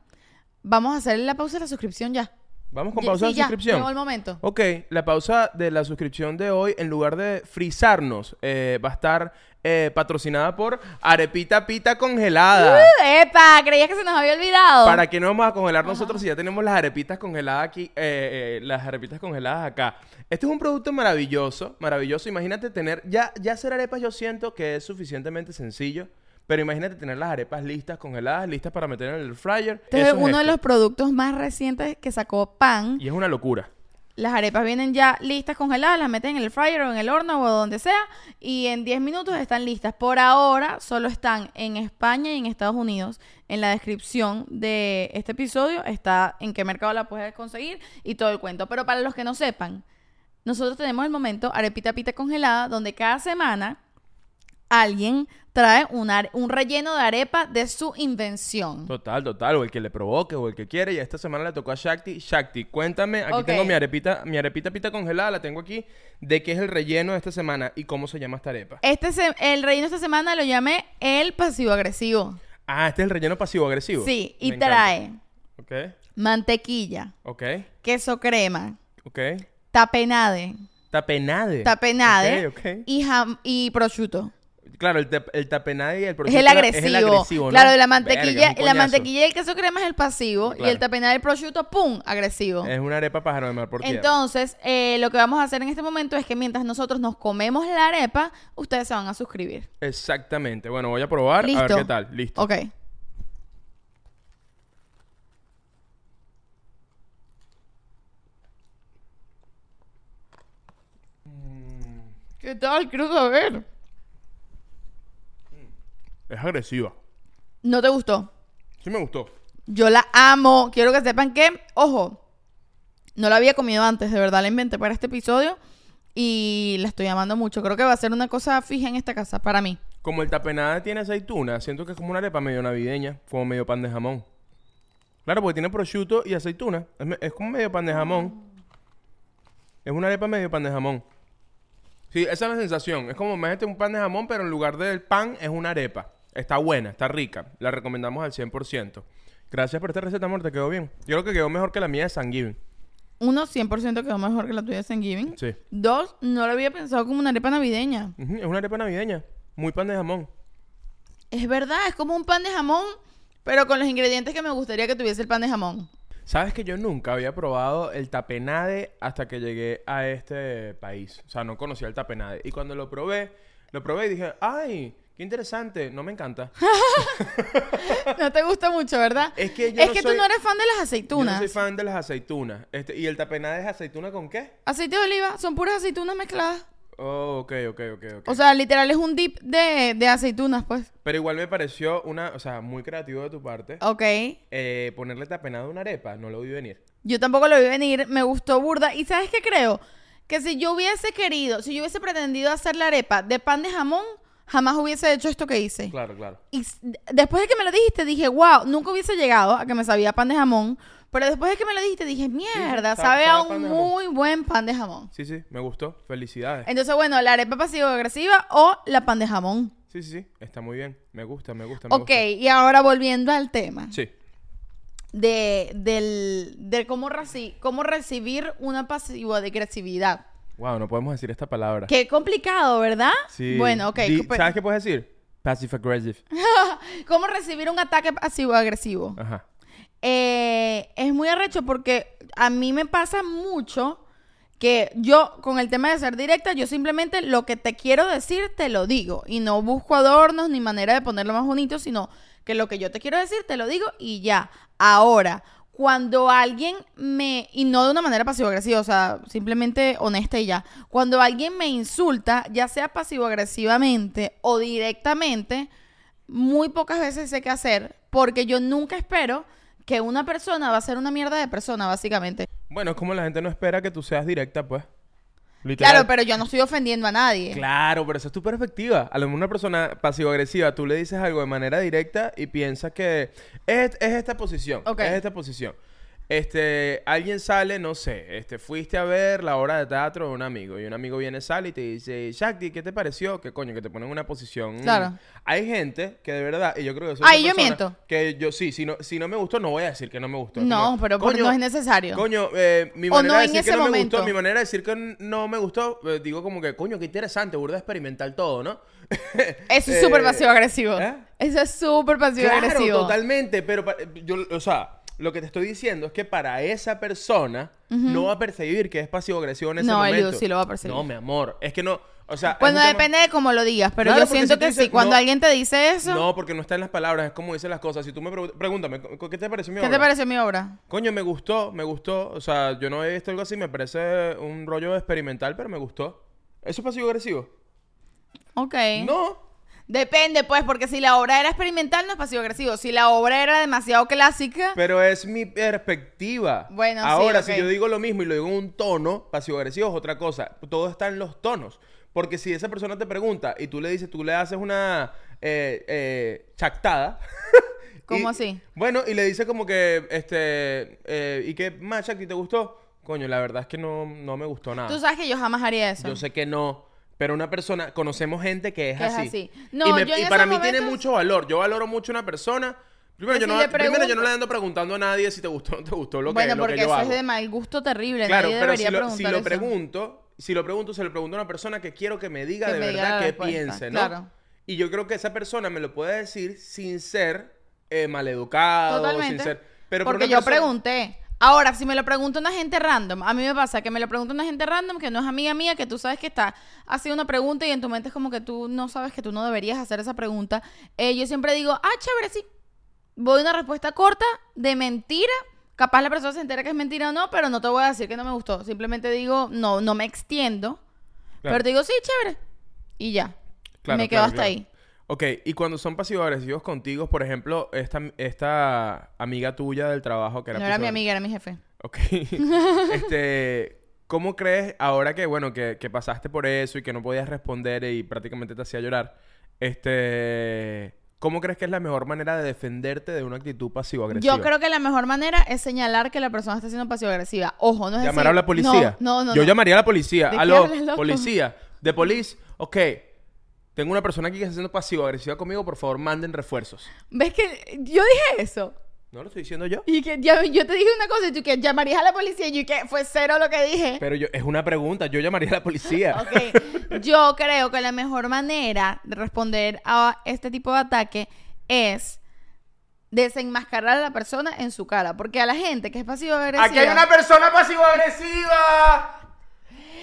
Vamos a hacer la pausa de la suscripción ya. Vamos con pausa sí, de ya, suscripción. llegó el momento. Ok, la pausa de la suscripción de hoy, en lugar de frizarnos, eh, va a estar eh, patrocinada por Arepita Pita Congelada. Uh, ¡Epa! Creía que se nos había olvidado. ¿Para qué no vamos a congelar nosotros si ya tenemos las arepitas congeladas aquí? eh, las arepitas congeladas acá. Este es un producto maravilloso, maravilloso. Imagínate tener, ya, ya hacer arepas yo siento que es suficientemente sencillo. Pero imagínate tener las arepas listas, congeladas, listas para meter en el fryer. Este es Eso uno de los productos más recientes que sacó Pan. Y es una locura. las arepas vienen ya listas congeladas, las meten en el fryer o en el horno o donde sea y en 10 minutos están listas. Por ahora solo están en España y en Estados Unidos. En la descripción de este episodio está en qué mercado la puedes conseguir y todo el cuento. Pero para los que no sepan, nosotros tenemos el momento Arepita Pita congelada donde cada semana alguien trae un relleno de arepa de su invención. Total, total, o el que le provoque, o el que quiere. Y esta semana le tocó a Shakti. Shakti, cuéntame, aquí tengo mi arepita, mi arepita pita congelada, la tengo aquí. ¿De qué es el relleno de esta semana y cómo se llama esta arepa? Este se- el relleno esta semana lo llamé el pasivo agresivo. Ah, este es el relleno pasivo-agresivo. Sí, y Me trae Ok, mantequilla, ok, queso crema, ok. tapenade, Tapenade. tapenade Ok, ok. y jam y prosciutto. Claro, el, tap- el tapenade y el Es prosciutto el agresivo. Es el agresivo, ¿no? Claro, la mantequilla, es la mantequilla y el queso crema es el pasivo y el tapenade y el prosciutto, ¡pum! agresivo. Es una arepa pájaro de mar por tierra. Entonces, eh, lo que vamos a hacer en este momento es que mientras nosotros nos comemos la arepa, ustedes se van a suscribir. Exactamente. Bueno, voy a probar ¿Listo? a ver qué tal. Listo. Ok. ¿Qué tal? Quiero saber. Es agresiva. ¿No te gustó? Sí me gustó. Yo la amo. Quiero que sepan que, ojo, no la había comido antes, de verdad la inventé para este episodio y la estoy amando mucho. Creo que va a ser una cosa fija en esta casa para mí. Como el tapenade tiene aceituna, siento que es como una arepa medio navideña, como medio pan de jamón. Claro, porque tiene prosciutto y aceituna. Es, me- es como medio pan de jamón. Es una arepa medio pan de jamón. Sí, esa es la sensación. Es como, imagínate un pan de jamón, pero en lugar del pan es una arepa. Está buena, está rica. La recomendamos al 100%. Gracias por esta receta, amor. Te quedó bien. Yo creo que quedó mejor que la mía de San Giving. Uno, 100% quedó mejor que la tuya de Thanksgiving. Sí. Dos, no lo había pensado como una arepa navideña. Es una arepa navideña. Muy pan de jamón. Es verdad, es como un pan de jamón, pero con los ingredientes que me gustaría que tuviese el pan de jamón. Sabes que yo nunca había probado el tapenade hasta que llegué a este país. O sea, no conocía el tapenade. Y cuando lo probé, lo probé y dije, ¡ay! ¡Qué interesante! No me encanta. No te gusta mucho, ¿verdad? Es que yo es no que soy- tú no eres fan de las Yo aceitunas. no soy fan de las aceitunas. Este, ¿Y el tapenade es aceituna con qué? Aceite de oliva, son puras aceitunas mezcladas. Oh, ok, ok, ok, ok. O sea, literal es un dip de, de aceitunas, pues. Pero igual me pareció una, o sea, muy creativo de tu parte. Ok. eh, ponerle tapenade a una arepa. No lo vi venir. Yo tampoco lo vi venir, me gustó burda. ¿Y sabes qué creo? Que si yo hubiese querido, si yo hubiese pretendido hacer la arepa de pan de jamón, jamás hubiese hecho esto que hice. Claro, claro. Y después de que me lo dijiste, dije, wow, nunca hubiese llegado a que me sabía pan de jamón. Pero después de que me lo dijiste, dije, mierda, sabe- sabe sabe a un muy buen pan de jamón. Sí, sí, me gustó. Felicidades. Entonces, bueno, la arepa pasivo-agresiva o la pan de jamón. Sí, sí, sí. Está muy bien. Me gusta, me gusta, me Ok, gusta. y ahora volviendo al tema Sí. de, del, de cómo, reci- cómo recibir una pasivo-agresividad. Wow, no podemos decir esta palabra. Qué complicado, ¿verdad? Sí. Bueno, ok. Di- pe- ¿Sabes qué puedes decir? Passive aggressive. ¿Cómo recibir un ataque pasivo-agresivo? Ajá. Eh, es muy arrecho porque a mí me pasa mucho que yo, con el tema de ser directa, yo simplemente lo que te quiero decir, te lo digo. Y no busco adornos ni manera de ponerlo más bonito, sino que lo que yo te quiero decir, te lo digo y ya. Ahora, cuando alguien me, y no de una manera pasivo-agresiva, o sea, simplemente honesta y ya, cuando alguien me insulta, ya sea pasivo-agresivamente o directamente, muy pocas veces sé qué hacer, porque yo nunca espero que una persona va a ser una mierda de persona, básicamente. Bueno, es como la gente no espera que tú seas directa, pues. Literal. Claro, pero yo no estoy ofendiendo a nadie. Claro, pero esa es tu perspectiva. A lo mejor una persona pasivo-agresiva, tú le dices algo de manera directa y piensas que es, es esta posición. Es esta posición. Este, alguien sale, no sé, este, fuiste a ver la obra de teatro de un amigo y un amigo viene, sale y te dice, Shakti, ¿qué te pareció? Que coño, que te ponen en una posición. Claro. Hay gente que de verdad, y yo creo que soy Ahí esa yo miento. Que yo sí, si no, si no me gustó, no voy a decir que no me gustó. No, Como, pero porque no es necesario. Coño, eh, mi manera no de decir que no me gustó, mi manera de decir que no me gustó, eh, digo como que, coño, qué interesante, burda experimental todo, ¿no? Eso es Eh, súper pasivo-agresivo. ¿eh? Eso es súper Claro, pasivo-agresivo. totalmente, pero yo, o sea, lo que te estoy diciendo es que para esa persona no va a percibir que es pasivo-agresivo en ese No, momento. Eliud sí lo va a percibir. No, mi amor. Es que no. O sea. Bueno, tema- depende de cómo lo digas, pero Claro, yo siento si que dices, sí. Cuando no- alguien te dice eso, No, porque no está en las palabras, es como dicen las cosas. Si tú me preguntas, pregúntame, ¿qué te pareció mi ¿qué obra? te pareció mi obra? Coño, me gustó, me gustó. O sea, yo no he visto algo así, me parece un rollo experimental, pero me gustó. ¿Eso es pasivo-agresivo? Ok. No. Depende, pues, porque si la obra era experimental, no es pasivo-agresivo. Si la obra era demasiado clásica, Pero es mi perspectiva. Bueno, sí, Ahora, ok. si yo digo lo mismo y lo digo en un tono, pasivo-agresivo es otra cosa. Todo está en los tonos. Porque si esa persona te pregunta y tú le dices, tú le haces una eh, eh, chactada. ¿Cómo y- así? Bueno, y le dice como que, este, eh, ¿y qué más, Chacti, te gustó? Coño, la verdad es que no, no me gustó nada. tú sabes que yo jamás haría eso. Yo sé que no, pero una persona, conocemos gente que es Que es así. así. y, No, me- yo en y para esos mí tiene momentos- mucho valor. Yo valoro mucho a una persona. Primero, yo si no, le primero, yo no le ando preguntando a nadie si te gustó o no te gustó lo bueno, que, lo porque que yo eso hago. es de mal gusto terrible. Claro, Nadie pero debería si lo, si pregunto, si lo pregunto, se lo pregunto a una persona que quiero que me diga Que de me verdad qué piense, ¿no? claro. Y yo creo que esa persona me lo puede decir sin ser eh, maleducado, Totalmente. sin ser... Pero por porque una yo persona- pregunté. Ahora, si me lo pregunta una gente random, a mí me pasa que me lo pregunta una gente random que no es amiga mía, que tú sabes que está haciendo una pregunta y en tu mente es como que tú no sabes que tú no deberías hacer esa pregunta. Eh, yo siempre digo, ah, chévere, sí. Voy a una respuesta corta de mentira. Capaz la persona se entera que es mentira o no, pero no te voy a decir que no me gustó. Simplemente digo, no, no me extiendo. Claro. Pero te digo, sí, chévere. Y ya. Claro, me quedo claro, hasta ahí. Ok, y cuando son pasivo-agresivos contigo, por ejemplo, esta, esta amiga tuya del trabajo que era No era mi amiga, era mi jefe. Ok. este, ¿cómo crees ahora que, bueno, que, que pasaste por eso y que no podías responder y prácticamente te hacía llorar? Este, ¿cómo crees que es la mejor manera de defenderte de una actitud pasivo-agresiva? Yo creo que la mejor manera es señalar que la persona está siendo pasivo-agresiva. Ojo, no es Llamar decir- a la policía. No, no, no. Yo no. llamaría a la policía. ¿De qué Aló, policía. De police. Ok. Tengo una persona aquí que está siendo pasivo-agresiva conmigo. Por favor, manden refuerzos. ¿Ves que yo dije eso? ¿No lo estoy diciendo yo? Y que ya- yo te dije una cosa y tú que llamarías a la policía y yo que fue cero lo que dije. Pero yo, es una pregunta. Yo llamaría a la policía. Ok, yo creo que la mejor manera de responder a este tipo de ataque es desenmascarar a la persona en su cara. Porque a la gente que es pasivo-agresiva... Aquí hay una persona pasivo-agresiva.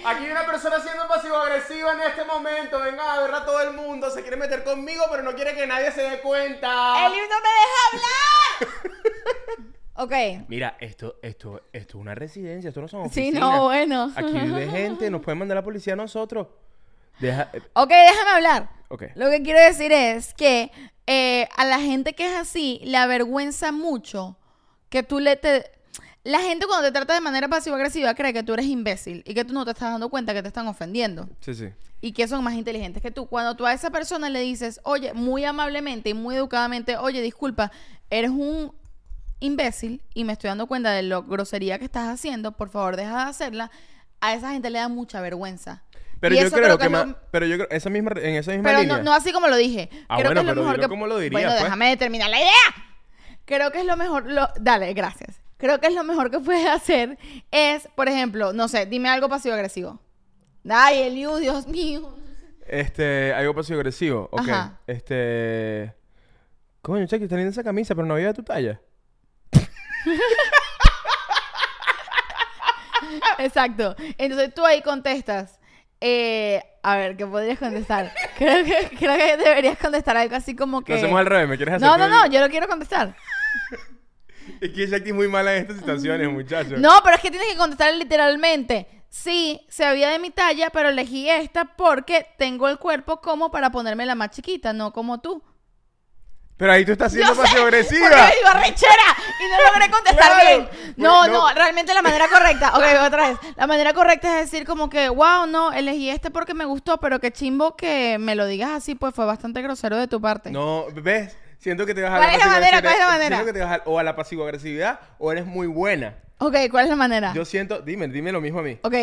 Aquí hay una persona siendo pasivo-agresiva en este momento. Venga a ver a todo el mundo. Se quiere meter conmigo, pero no quiere que nadie se dé cuenta. ¡Eli no me deja hablar! ok. Mira, esto, esto, esto es una residencia. Esto no son Sí, oficinas. no, bueno. Aquí vive gente. Nos pueden mandar la policía a nosotros. Deja... eh, Ok, déjame hablar. Ok. Lo que quiero decir es que eh, a la gente que es así le avergüenza mucho que tú le te... La gente cuando te trata de manera pasivo-agresiva cree que tú eres imbécil y que tú no te estás dando cuenta que te están ofendiendo Sí, sí. y que son más inteligentes que tú. Cuando tú a esa persona le dices, oye, muy amablemente y muy educadamente, oye, disculpa, eres un imbécil y me estoy dando cuenta de lo grosería que estás haciendo, por favor, deja de hacerla, a esa gente le da mucha vergüenza. Pero Y yo creo, que, lo- más... Pero yo creo... Esa misma, en esa misma pero línea... no, no así como lo dije. Ah, Creo bueno, que es lo pero mejor que... como lo dirías, Bueno, pues. déjame terminar la idea. Creo que es lo mejor... Lo... Dale, gracias. Creo que es lo mejor que puedes hacer es, por ejemplo, no sé, dime algo pasivo-agresivo. Ay, Eliu, Dios mío. Este... Algo pasivo-agresivo. Ok. Ajá. Este... Coño, Chequi, está linda esa camisa, pero no había de tu talla. Exacto. Entonces tú ahí contestas. eh, a ver, ¿qué podrías contestar? Creo que, creo que deberías contestar algo así como que... Lo hacemos al revés. ¿Me quieres hacer No, no, no, yo lo quiero contestar. Es que Jackie es muy mala en estas situaciones, muchachos. No, pero es que tienes que contestar literalmente. Sí, se había de mi talla, pero elegí esta porque tengo el cuerpo como para ponerme la más chiquita, no como tú. Pero ahí tú estás siendo sé, pasivo-agresiva. Porque me digo arrechera y no logré contestar Claro. bien. No, no, no. realmente la manera correcta. Ok, otra vez. La manera correcta es decir como que, wow, no, elegí este porque me gustó, pero que chimbo que me lo digas así, pues fue bastante grosero de tu parte. No, ¿ves? Siento que te vas a ¿Cuál es la manera? ¿Cuál es la manera? Siento que te vas a- o a la pasivo-agresividad o eres muy buena. Ok, ¿cuál es la manera? Yo siento, dime, dime lo mismo a mí. Ok.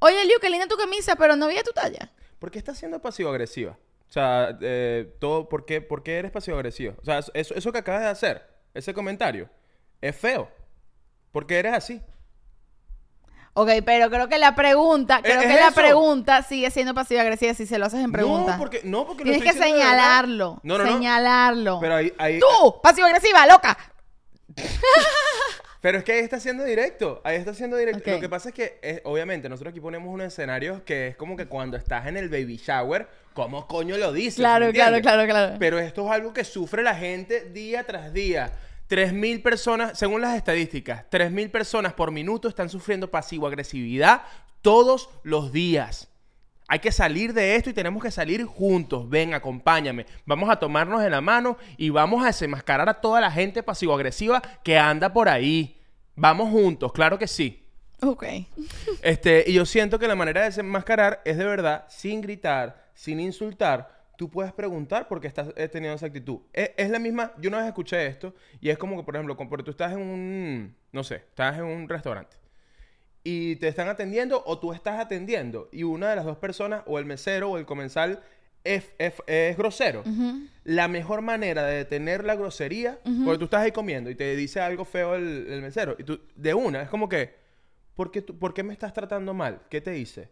Oye, Liu, qué linda tu camisa, pero no vi tu talla. ¿Por qué estás siendo pasivo-agresiva? O sea, eh, todo, ¿por qué, por qué eres pasivo-agresiva? O sea, eso, eso que acabas de hacer, ese comentario, es feo. ¿Por qué eres así? Ok, pero creo que la pregunta, creo ¿Es que la pregunta sigue siendo pasiva-agresiva si se lo haces en pregunta. No, porque, no, porque Tienes que señalarlo. No, no, no. señalarlo. Pero ahí, ahí, ¡Tú! ¡Pasiva-agresiva, loca! Pero es que ahí está siendo directo. Ahí está siendo directo. Lo que pasa es que, eh, obviamente, nosotros aquí ponemos unos escenarios que es como que cuando estás en el baby shower, ¿cómo coño lo dices? Claro, ¿Me claro, claro, claro. Pero esto es algo que sufre la gente día tras día. 3.000 personas, según las estadísticas, 3.000 personas por minuto están sufriendo pasivo-agresividad todos los días. Hay que salir de esto y tenemos que salir juntos. Ven, acompáñame. Vamos a tomarnos de la mano y vamos a desenmascarar a toda la gente pasivo-agresiva que anda por ahí. Vamos juntos, claro que sí. Ok. Este, y yo siento que la manera de desenmascarar es de verdad, sin gritar, sin insultar. Tú puedes preguntar por qué estás eh, teniendo esa actitud. Es, es la misma, yo una vez escuché esto y es como que, por ejemplo, como porque tú estás en un, no sé, estás en un restaurante y te están atendiendo o tú estás atendiendo y una de las dos personas, o el mesero o el comensal, es, es- es grosero. La mejor manera de detener la grosería, porque tú estás ahí comiendo y te dice algo feo el, el mesero, y tú, de una, es como que, ¿por qué, tú- ¿por qué me estás tratando mal? ¿Qué te hice?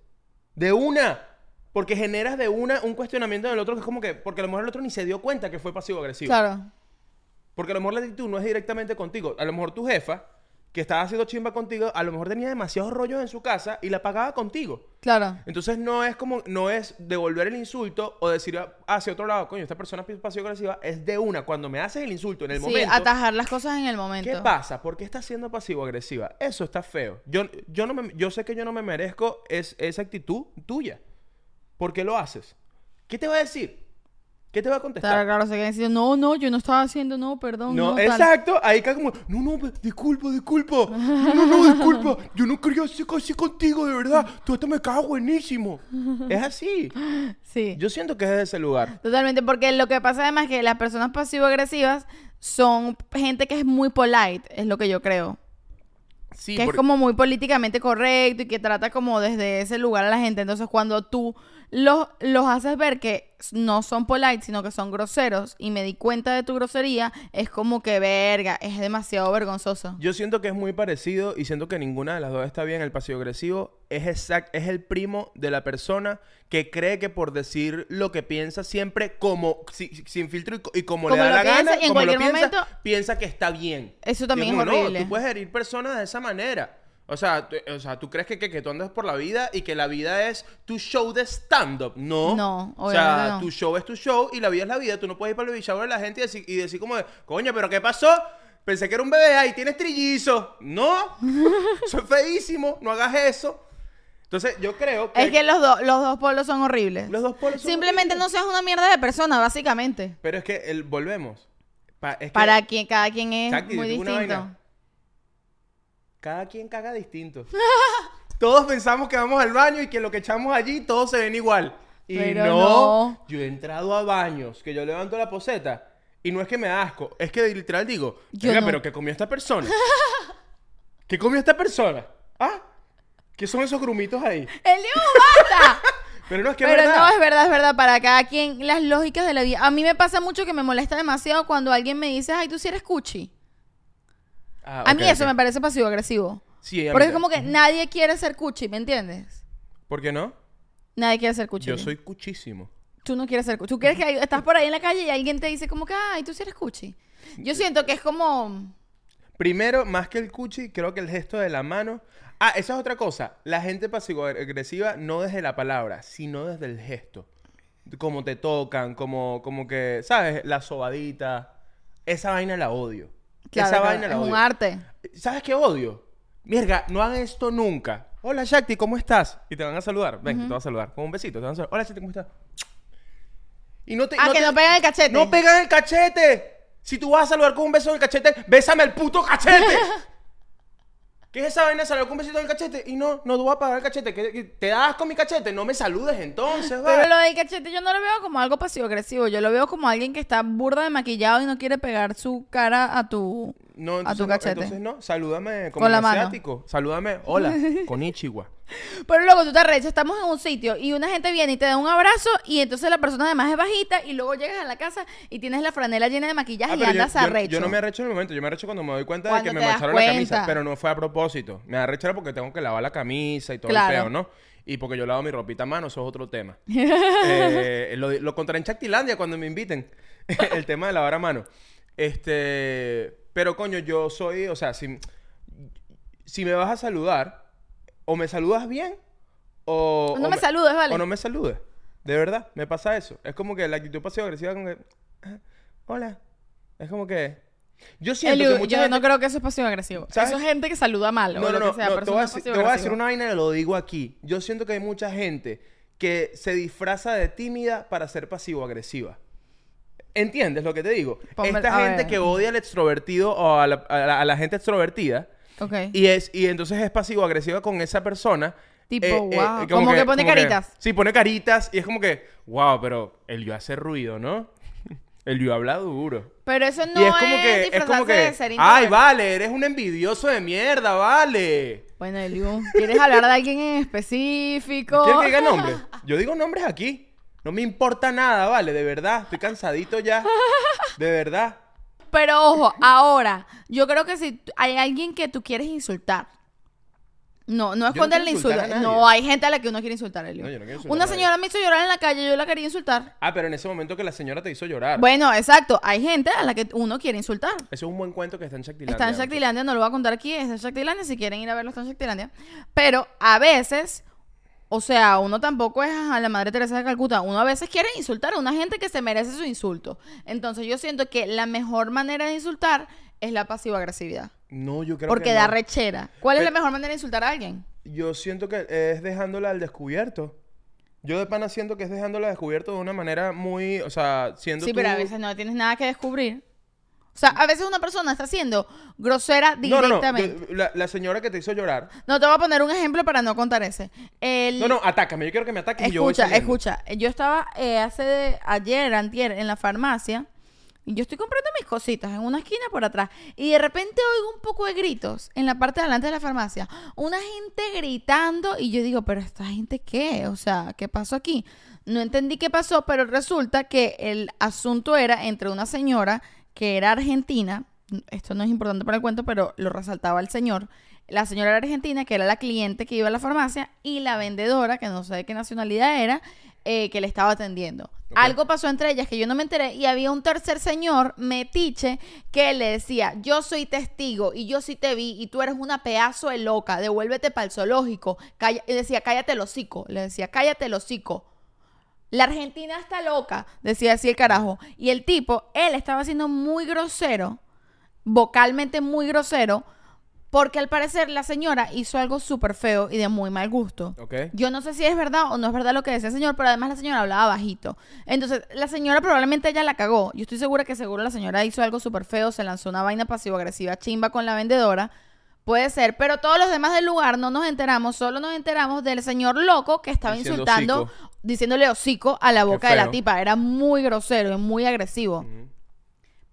De una. Porque generas de una un cuestionamiento del otro que es como que, porque a lo mejor el otro ni se dio cuenta que fue pasivo-agresivo. Claro. Porque a lo mejor la actitud no es directamente contigo. A lo mejor tu jefa, que estaba haciendo chimba contigo, a lo mejor tenía demasiados rollos en su casa y la pagaba contigo. Claro. Entonces no es como, no es devolver el insulto o decir hacia otro lado, coño, esta persona es pasivo agresiva, es de una. Cuando me haces el insulto en el sí, momento. atajar las cosas en el momento. ¿Qué pasa? ¿Por qué está siendo pasivo-agresiva? Eso está feo. Yo, yo, no me- yo sé que yo no me merezco es, esa actitud tuya. ¿Por qué lo haces? ¿Qué te va a decir? ¿Qué te va a contestar? Claro, claro, se diciendo, no, no, yo no estaba haciendo, no, perdón. No, No, tal". exacto. Ahí cae como, no, no, disculpa, disculpa. No, no, disculpa. Yo no quería ser así contigo, de verdad. Tú esto me cagas buenísimo. Es así. Sí. Yo siento que es de ese lugar. Totalmente, porque lo que pasa además es que las personas pasivo-agresivas son gente que es muy polite, es lo que yo creo. Sí, que es como muy políticamente correcto y que trata como desde ese lugar a la gente. Entonces, cuando tú los, los haces ver que no son polite, sino que son groseros, y me di cuenta de tu grosería, es como que verga, es demasiado vergonzoso. Yo siento que es muy parecido y siento que ninguna de las dos está bien. El pasivo agresivo es exact, es el primo de la persona que cree que por decir lo que piensa siempre como si- sin filtro y, co- y como, Como le da lo la piensa gana, y en como lo cualquier piensa, momento- piensa que está bien. Eso también es no, horrible. tú puedes herir personas de esa manera. O sea, tú, o sea, tú crees que, que, que tú andas por la vida y que la vida es tu show de stand-up. No. No, O sea, no. tu show es tu show y la vida es la vida. Tú no puedes ir para el shower de la gente y decir, y decir como de, coño, pero ¿qué pasó? Pensé que era un bebé ahí, tienes trillizo. No, soy feísimo, no hagas eso. Entonces, yo creo que, Es que los, dos los dos polos son horribles. los dos polos son Simplemente no seas una mierda de persona, básicamente. Pero es que el, volvemos. Pa- es que Para quien, cada quien es Exacto, muy distinto. Cada quien caga distinto. Todos pensamos que vamos al baño y que lo que echamos allí todos se ven igual. Y Pero no, no. yo he entrado a baños que yo levanto la poseta y no es que me da asco, es que literal digo, "Venga, no. pero ¿qué comió esta persona? ¿Qué comió esta persona? ¿Ah? ¿Qué son esos grumitos ahí? ¡El basta! Pero no es que es Pero verdad. no, es verdad, es verdad. Para cada quien, las lógicas de la vida. A mí me pasa mucho que me molesta demasiado cuando alguien me dice, ay, tú sí eres cuchi. Ah, A mí eso me parece pasivo-agresivo. Sí, Porque es como que nadie quiere ser cuchi, ¿me entiendes? ¿Por qué no? Nadie quiere ser cuchi. Yo soy cuchísimo. Tú no quieres ser cuchi. Tú quieres que hay- estás por ahí en la calle y alguien te dice como que, ay, tú sí eres cuchi. Yo siento que es como... Primero, más que el cuchi, creo que el gesto de la mano. Ah, esa es otra cosa. La gente pasivo-agresiva no desde la palabra, sino desde el gesto. Como te tocan, como, como que, ¿sabes? La sobadita. Esa vaina la odio. Claro, esa claro, vaina la es odio. un arte. ¿Sabes qué odio? Mierda, no hagan esto nunca. Hola, Shakti, ¿cómo estás? Y te van a saludar. Ven, te van a saludar. Con un besito. Te van a saludar. Hola, Shakti, ¿cómo estás? Y no te... Ah, que te- no pegan el cachete. no pegan el cachete. Si tú vas a saludar con un beso en el cachete, bésame el puto cachete. ¿Qué es esa vaina saludar con un besito en el cachete? Y no, no vas a pagar el cachete. ¿Qué- ¿Te das con mi cachete? No me saludes entonces, va. Pero lo del cachete yo no lo veo como algo pasivo-agresivo. Yo lo veo como alguien que está burda de maquillado y no quiere pegar su cara a tu... No, a entonces, tu no, entonces no, salúdame como Con la en mano. asiático. Salúdame, hola, con Ichiwa. Pero luego tú te arrechas, estamos en un sitio y una gente viene y te da un abrazo y entonces la persona además es bajita y luego llegas a la casa y tienes la franela llena de maquillaje Ah, y yo- andas yo, arrecho. yo no me arrecho en el momento, yo me arrecho cuando me doy cuenta de que me mancharon la camisa, pero no fue a propósito. Me arrecho porque tengo que lavar la camisa y todo Claro. el peo, ¿no? Y porque yo lavo mi ropita a mano, eso es otro tema. Eh, lo, lo en Chactilandia cuando me inviten. el tema de lavar a mano. Este, pero coño, yo soy, o sea, si si me vas a saludar, o me saludas bien, o... O no o me saludes, ¿vale? O no me saludes. De verdad, me pasa eso. Es como que la actitud pasivo-agresiva como que... "Ah, Hola. Es como que... Yo siento Eliu, que mucha yo gente... no creo que eso es pasivo agresivo. ¿Sabes? Eso es gente que saluda mal o No, no, lo no, que sea, no, pero te, voy a te voy a decir una vaina y lo digo aquí. Yo siento que hay mucha gente que se disfraza de tímida para ser pasivo-agresiva. ¿Entiendes lo que te digo? Ponme- Esta a gente ver. que odia al extrovertido o a la, a la- a la gente extrovertida Ok. y es y entonces es pasivo-agresiva con esa persona. eh, Tipo, wow. Como que pone caritas. sí, pone caritas y es como que, wow, pero el yo hace ruido, ¿no? El yo habla duro. Pero eso no y es como que, es disfrazarse como que, de ser ay, introvertido. vale, eres un envidioso de mierda, vale. Bueno, Eliu, ¿quieres hablar de alguien en específico? ¿Quieres que diga nombres? Yo digo nombres aquí. No me importa nada, vale, de verdad. Estoy cansadito ya. De verdad. Pero ojo, ahora, yo creo que si hay alguien que tú quieres insultar, no, no esconder el quiero insulto. insultar a nadie. No, hay gente a la que uno quiere insultar, Eliu. No, yo no quiero insultar Una señora me hizo llorar en la calle, yo la quería insultar. Ah, pero en ese momento que la señora te hizo llorar. Bueno, exacto, hay gente a la que uno quiere insultar. Ese es un buen cuento que está en Shaktilandia. Está en Shaktilandia, no lo voy a contar aquí, es en Shaktilandia, si quieren ir a verlo está en Shaktilandia. Pero a veces, o sea, uno tampoco es a la Madre Teresa de Calcuta, uno a veces quiere insultar a una gente que se merece su insulto. Entonces yo siento que la mejor manera de insultar es la pasivo-agresividad. No, yo creo Porque que da no. rechera. ¿Cuál es la mejor manera de insultar a alguien? Yo siento que es dejándola al descubierto. Yo de pana siento que es dejándola al descubierto de una manera muy, o sea, siendo Sí, tú- pero a veces no tienes nada que descubrir. O sea, a veces una persona está siendo grosera No, no, no. directamente. yo- la, la señora que te hizo llorar. No, te voy a poner un ejemplo para no contar ese. El- No, no, atácame. Yo quiero que me ataques y yo Escucha, escucha. Yo estaba eh, hace de- ayer, antier, en la farmacia y yo estoy comprando mis cositas en una esquina por atrás y de repente oigo un poco de gritos en la parte de adelante de la farmacia. Una gente gritando y yo digo, pero esta gente qué? O sea, ¿qué pasó aquí? No entendí qué pasó, pero resulta que el asunto era entre una señora que era argentina, esto no es importante para el cuento, pero lo resaltaba el señor. La señora era argentina, que era la cliente que iba a la farmacia, y la vendedora, que no sé de qué nacionalidad era, eh, que le estaba atendiendo. Algo pasó entre ellas que yo no me enteré, y había un tercer señor, metiche, que le decía, yo soy testigo, y yo sí te vi, y tú eres una pedazo de loca, devuélvete para el zoológico. Calla- y decía, cállate el hocico. Le decía, cállate el hocico. La Argentina está loca, decía así el carajo. Y el tipo, él estaba siendo muy grosero, vocalmente muy grosero, porque al parecer la señora hizo algo súper feo y de muy mal gusto. Ok. Yo no sé si es verdad o no es verdad lo que decía el señor, pero además la señora hablaba bajito. Entonces, la señora probablemente ella la cagó. Yo estoy segura que seguro la señora hizo algo súper feo, se lanzó una vaina pasivo-agresiva chimba con la vendedora. Puede ser, pero todos los demás del lugar no nos enteramos, solo nos enteramos del señor loco que estaba Diciendo insultando, hocico. diciéndole hocico a la boca de la tipa. Era muy grosero y muy agresivo.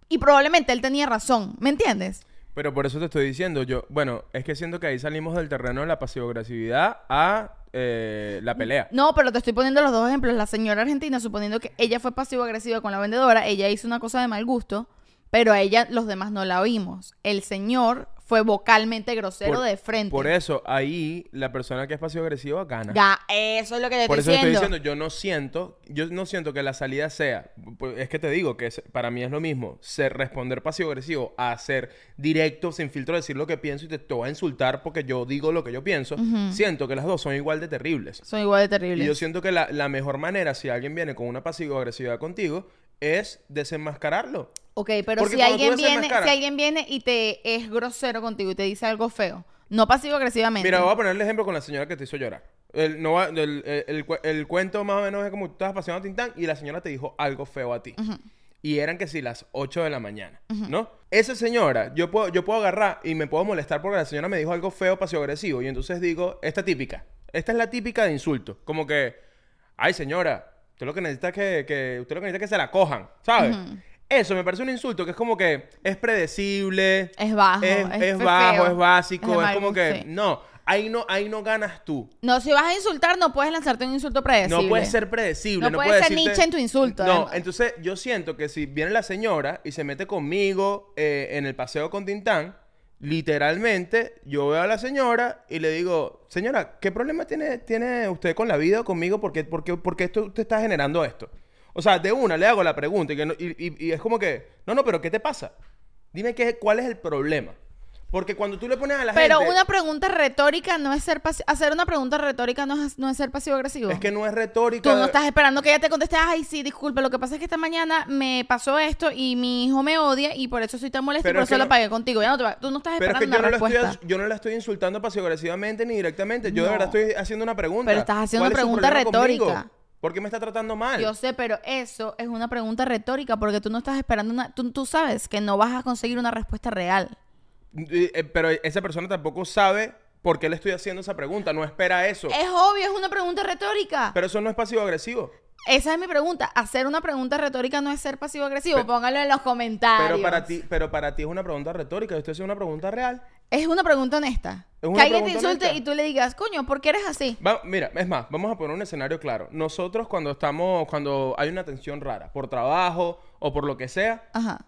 Y probablemente él tenía razón, ¿me entiendes? Pero por eso te estoy diciendo, yo, bueno, es que siento que ahí salimos del terreno de la pasivo-agresividad a eh, la pelea. No, pero te estoy poniendo los dos ejemplos. La señora argentina, suponiendo que ella fue pasivo-agresiva con la vendedora, ella hizo una cosa de mal gusto, pero a ella los demás no la oímos. El señor fue vocalmente grosero Por- de frente. Por eso, ahí la persona que es pasivo-agresiva gana. Ya, eso es lo que te Por eso estoy te estoy diciendo. diciendo, yo no siento, yo no siento que la salida sea, pues, es que te digo que es- para mí es lo mismo, ser responder pasivo-agresivo a ser directo, sin filtro, decir lo que pienso y te, te voy a insultar porque yo digo lo que yo pienso. Siento que las dos son igual de terribles. Son igual de Y terribles. yo siento que la, la mejor manera, si alguien viene con una pasivo-agresividad contigo, es desenmascararlo. Ok, pero Porque si alguien viene, si alguien viene y te es grosero contigo y te dice algo feo, no pasivo-agresivamente. Mira, voy a poner el ejemplo con la señora que te hizo llorar. El, no el, el- el cuento más o menos es como tú estabas paseando a Tintán y la señora te dijo algo feo a ti. Y eran que sí, las 8 de la mañana, ¿no? Esa señora, yo puedo, yo puedo agarrar y me puedo molestar porque la señora me dijo algo feo, pasivo-agresivo. Y entonces digo, esta típica. Esta es la típica de insulto. Como que, ay señora, usted lo que necesita es que, que, usted lo que necesita es que se la cojan, ¿sabes? Eso me parece un insulto que es como que es predecible. Es bajo, Es, es es fe- bajo, feo, es básico. es de Es, mal como que, sí. no, ahí no, ahí no ganas tú. No, si vas a insultar, no puedes lanzarte un insulto predecible. No puede ser predecible. No No, puede puede ser decirte- Nietzsche en tu insulto, No, además. entonces yo siento que si viene la señora y se mete conmigo eh, en el paseo con Tintán, literalmente yo veo a la señora y le digo, señora, ¿qué problema tiene, tiene usted con la vida o conmigo? ¿Por qué, por qué- por qué esto, usted está generando esto? O sea, de una le hago la pregunta y, que y es como que, no, no, pero ¿qué te pasa? Dime qué, cuál es el problema. Porque cuando tú le pones a la Pero gente... una pregunta retórica no es ser pasivo. Hacer una pregunta retórica no es, no es ser pasivo-agresivo. Es que no es retórica. Tú no estás esperando que ella te conteste, ay, sí, disculpe, lo que pasa es que esta mañana me pasó esto y mi hijo me odia y por eso soy tan molesta y Pero por es que eso la no- pagué contigo. Ya no te va- tú no estás Pero es esperando que yo una no, la respuesta. estoy, yo no la estoy insultando pasivo-agresivamente ni directamente. Yo de verdad estoy haciendo una pregunta. Pero estás haciendo ¿Cuál una pregunta conmigo? retórica. ¿Por qué me está tratando mal? Yo sé, pero eso es una pregunta retórica porque tú no estás esperando una... Tú, tú sabes que no vas a conseguir una respuesta real. Eh, eh, Pero esa persona tampoco sabe por qué le estoy haciendo esa pregunta. No espera eso. Es obvio, es una pregunta retórica. Pero eso no es pasivo-agresivo. Esa es mi pregunta. Hacer una pregunta retórica no es ser pasivo-agresivo. Póngalo en los comentarios. Pero para ti, pero para ti es una pregunta retórica. Esto es una pregunta real. Es una pregunta honesta. Es una que alguien te insulte honesta. y tú le digas, coño, ¿por qué eres así? Va- mira, es más, vamos a poner un escenario claro. Nosotros cuando estamos, cuando hay una tensión rara, por trabajo o por lo que sea, Ajá.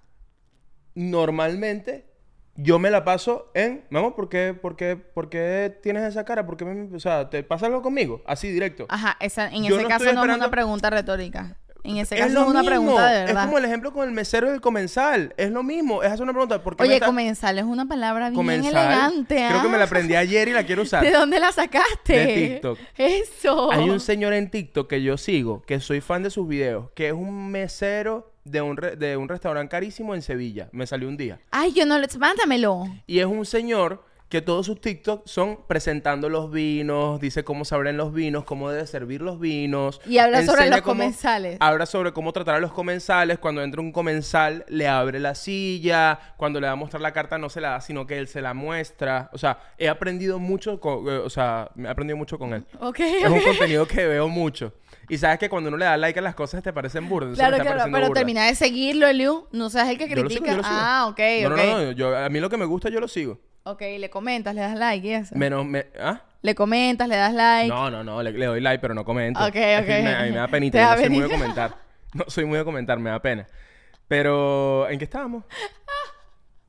normalmente yo me la paso en, vamos, ¿por qué, por qué, por qué tienes esa cara? ¿Por qué me- o sea, ¿te pasa algo conmigo? Así directo. Ajá, esa, en Yo ese no caso estoy no es una esperando- pregunta retórica. En ese es caso lo es una mismo. pregunta de Es verdad. como el ejemplo con el mesero del comensal. Es lo mismo. Es hacer una pregunta. ¿por qué me Oye, está- comensal es una palabra bien comensal? elegante. Creo que me la ¿ah? aprendí ayer y la quiero usar. ¿De dónde la sacaste? De TikTok. Eso. Hay un señor en TikTok que yo sigo, que soy fan de sus videos, que es un mesero de un, re- de un restaurante carísimo en Sevilla. Me salió un día. Ay, yo no le... Mándamelo. Y es un señor que todos sus TikToks son presentando los vinos, dice cómo se abren los vinos, cómo debe servir los vinos. Y habla sobre los cómo- comensales. Habla sobre cómo tratar a los comensales. Cuando entra un comensal, le abre la silla. Cuando le va a mostrar la carta, no se la da, sino que él se la muestra. O sea, he aprendido mucho con, eh, o sea, he aprendido mucho con él. Es un contenido que veo mucho. Y sabes que cuando uno le da like a las cosas te parecen burdas. Claro, claro, pero termina de seguirlo, Eliu. No seas el que Yo lo sigo, critica. yo lo sigo. Ah, ok, no, ok. No, no, no. Yo, a mí lo que me gusta yo lo sigo. Ok, le comentas, le das like y eso. Menos... Me, ¿Ah? Le comentas, le das like. No, no, no, le, le doy like, pero no comento. Ok, Es ok. que me- a mí me da penita, Te yo da no soy muy de comentar. No soy muy de comentar, me da pena. Pero, ¿en qué estábamos?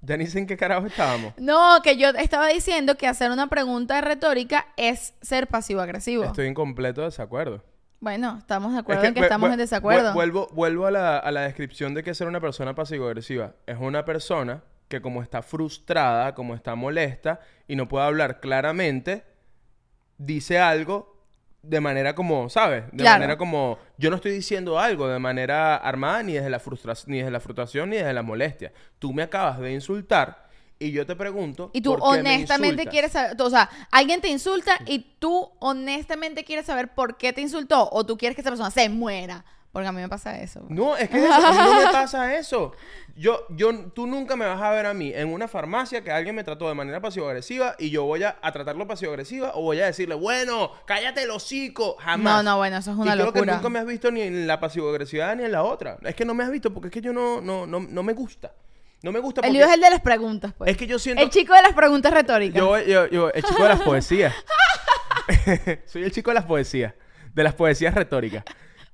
Ya ni sé en qué carajo estábamos. No, que yo estaba diciendo que hacer una pregunta retórica es ser pasivo-agresivo. Estoy en completo desacuerdo. Bueno, estamos de Es acuerdo en que estamos en desacuerdo. vu- Vuelvo, vuelvo a, la, a la descripción de que ser una persona pasivo-agresiva. Es una persona que como está frustrada, como está molesta y no puede hablar claramente, dice algo de manera como, ¿sabes? De Claro. manera como, yo no estoy diciendo algo de manera armada ni desde la frustración, ni desde la frustración ni desde la molestia. Tú me acabas de insultar y yo te pregunto, Y tú ¿por qué me honestamente quieres saber, o sea, alguien te insulta y tú honestamente quieres saber por qué te insultó o tú quieres que esa persona se muera. Porque a mí me pasa eso. No, es que eso, a mí no me pasa eso. Yo, yo, tú nunca me vas a ver a mí en una farmacia que alguien me trató de manera pasivo-agresiva y yo voy a, a tratarlo pasivo-agresiva o voy a decirle, bueno, cállate el hocico. Jamás. No, no, bueno, eso es una y creo que locura. nunca me has visto ni en la pasivo-agresividad ni en la otra. Es que no me has visto porque es que yo no, no, no, no me gusta. No me gusta El porque... lío es el de las preguntas, pues. Es que yo siento... El chico de las preguntas retóricas. Yo, yo, yo, el chico de las poesías. Soy el chico de las poesías. De las poesías retóricas.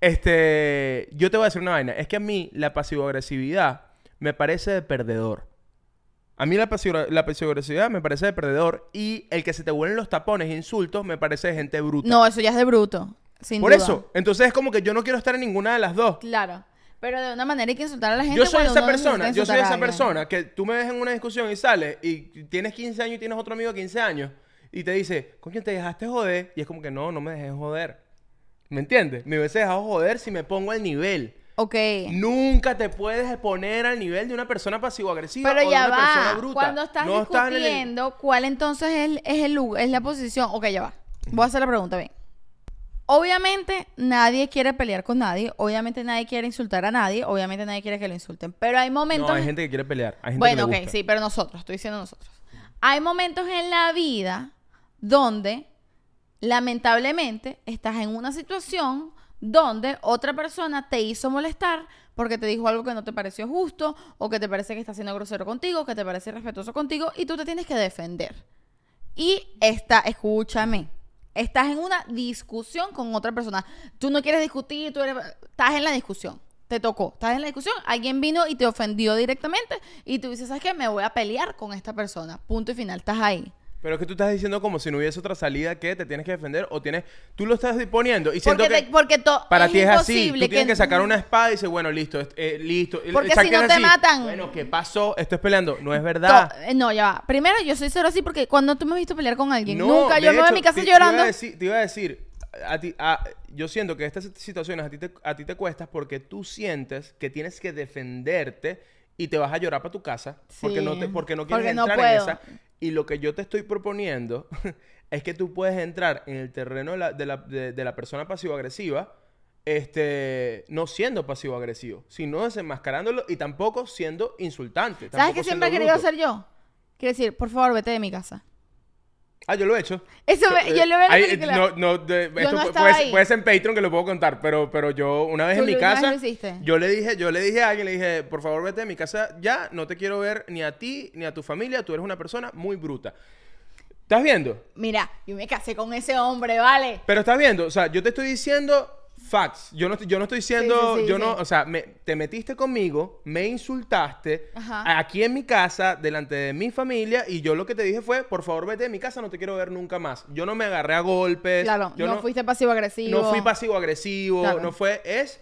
Este, yo te voy a decir una vaina. Es que a mí la pasivo-agresividad me parece de perdedor. A mí la pasivo- la pasivo-agresividad me parece de perdedor. Y el que se te vuelven los tapones e insultos me parece de gente bruta. No, eso ya es de bruto. Sin Por duda. eso. Entonces es como que yo no quiero estar en ninguna de las dos. Claro. Pero de una manera hay que insultar a la gente. Yo soy esa persona, yo soy esa persona que tú me ves en una discusión y sales y tienes 15 años y tienes otro amigo de 15 años y te dice, coño, te dejaste joder. Y es como que no, no me dejé joder. ¿Me entiendes? Me hubiese dejado joder si me pongo al nivel. Ok. Nunca te puedes poner al nivel de una persona pasivo-agresiva Pero o de una persona bruta. Cuando estás No estás en el- discutiendo, ¿cuál entonces es, el, es, el, lugar- es la posición? Ok, ya va. Voy a hacer la pregunta bien. Obviamente nadie quiere pelear con nadie, obviamente nadie quiere insultar a nadie, obviamente nadie quiere que lo insulten, pero hay momentos... No, hay gente que quiere pelear. Hay gente bueno, que le ok, sí, pero nosotros, estoy diciendo nosotros. Hay momentos en la vida donde lamentablemente estás en una situación donde otra persona te hizo molestar porque te dijo algo que no te pareció justo o que te parece que está siendo grosero contigo, que te parece irrespetuoso contigo y tú te tienes que defender. Y está, escúchame, estás en una discusión con otra persona. Tú no quieres discutir, tú eres- estás en la discusión. Te tocó, estás en la discusión, alguien vino y te ofendió directamente y tú dices, ¿sabes qué? Me voy a pelear con esta persona. Punto y final, estás ahí. Pero es que tú estás diciendo como si no hubiese otra salida que te tienes que defender o tienes... Tú lo estás poniendo y siento Porque, que... te- porque to- Para ti es así. Tú tienes que sacar una espada y dices, bueno, listo, eh, listo. Porque si no te así. matan. Bueno, ¿qué pasó? Esto es peleando. No es to- verdad. eh, No, ya va. Primero, yo soy cero así porque cuando tú me has visto pelear con alguien, No, nunca. Yo me voy a mi casa te- Te llorando. iba a decir, te iba a decir, a ti, a- yo siento que estas situaciones a ti, te, a ti te cuestas porque tú sientes que tienes que defenderte y te vas a llorar para tu casa porque Sí, no te, porque no quieres porque no entrar en esa. Y lo que yo te estoy proponiendo es que tú puedes entrar en el terreno de la, de la, de- de la persona pasivo-agresiva. Este, no siendo pasivo-agresivo, sino desenmascarándolo y tampoco siendo insultante. ¿Sabes qué siempre he querido bruto. hacer yo? Quiero decir, por favor, vete de mi casa. Ah, yo lo he hecho. Eso me- yo lo veo en la película. No, no, de- esto no pu- estaba puede, ahí. puede ser en Patreon que lo puedo contar, pero, pero yo una vez Tú en mi lo- una vez casa, lo hiciste. yo le dije, yo le dije a alguien, le dije, por favor vete de mi casa ya, no te quiero ver ni a ti ni a tu familia, tú eres una persona muy bruta. ¿Estás viendo? Mira, yo me casé con ese hombre, ¿vale? Pero estás viendo, o sea, yo te estoy diciendo facts. Yo no, estoy- yo no estoy diciendo, sí, sí, yo no, o sea, me- te metiste conmigo, me insultaste Ajá. aquí en mi casa, delante de mi familia, y yo lo que te dije fue, por favor vete de mi casa, no te quiero ver nunca más. Yo no me agarré a golpes. Claro, yo no, fuiste pasivo-agresivo. No fui pasivo-agresivo, Claro. no fue, es,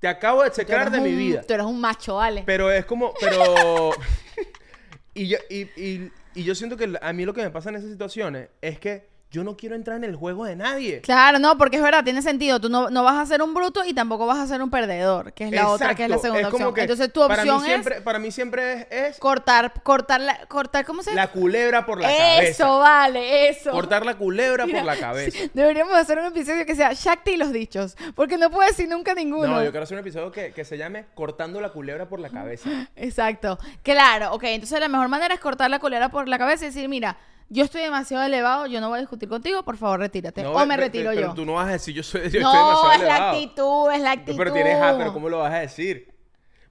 te acabo de checar de mi vida. Tú eres un macho, ¿vale? Pero es como, pero... y, yo, y, y- y yo siento que a mí lo que me pasa en esas situaciones es que yo no quiero entrar en el juego de nadie. Claro, no, porque es verdad, tiene sentido. Tú no, no vas a ser un bruto y tampoco vas a ser un perdedor, que es la otra, que es la segunda como opción. que Entonces tu para mí opción es siempre, Para mí siempre es, es cortar, cortar la, cortar, ¿cómo se la culebra por la Eso, cabeza. vale, eso. Cortar la culebra Mira, por la cabeza. sí, deberíamos hacer un episodio que sea Shakti y los dichos, porque no puedo decir nunca ninguno. No, yo quiero hacer un episodio que, que se llame Cortando la culebra por la cabeza. Exacto. Claro, ok. Entonces la mejor manera es cortar la colera por la cabeza y decir, mira, yo estoy demasiado elevado, yo no voy a discutir contigo, por favor, retírate. No, o me retiro pero yo. tú no vas a decir yo soy, yo no, estoy demasiado es la elevado. actitud, es la actitud. Pero tienes ah, pero ¿cómo lo vas a decir?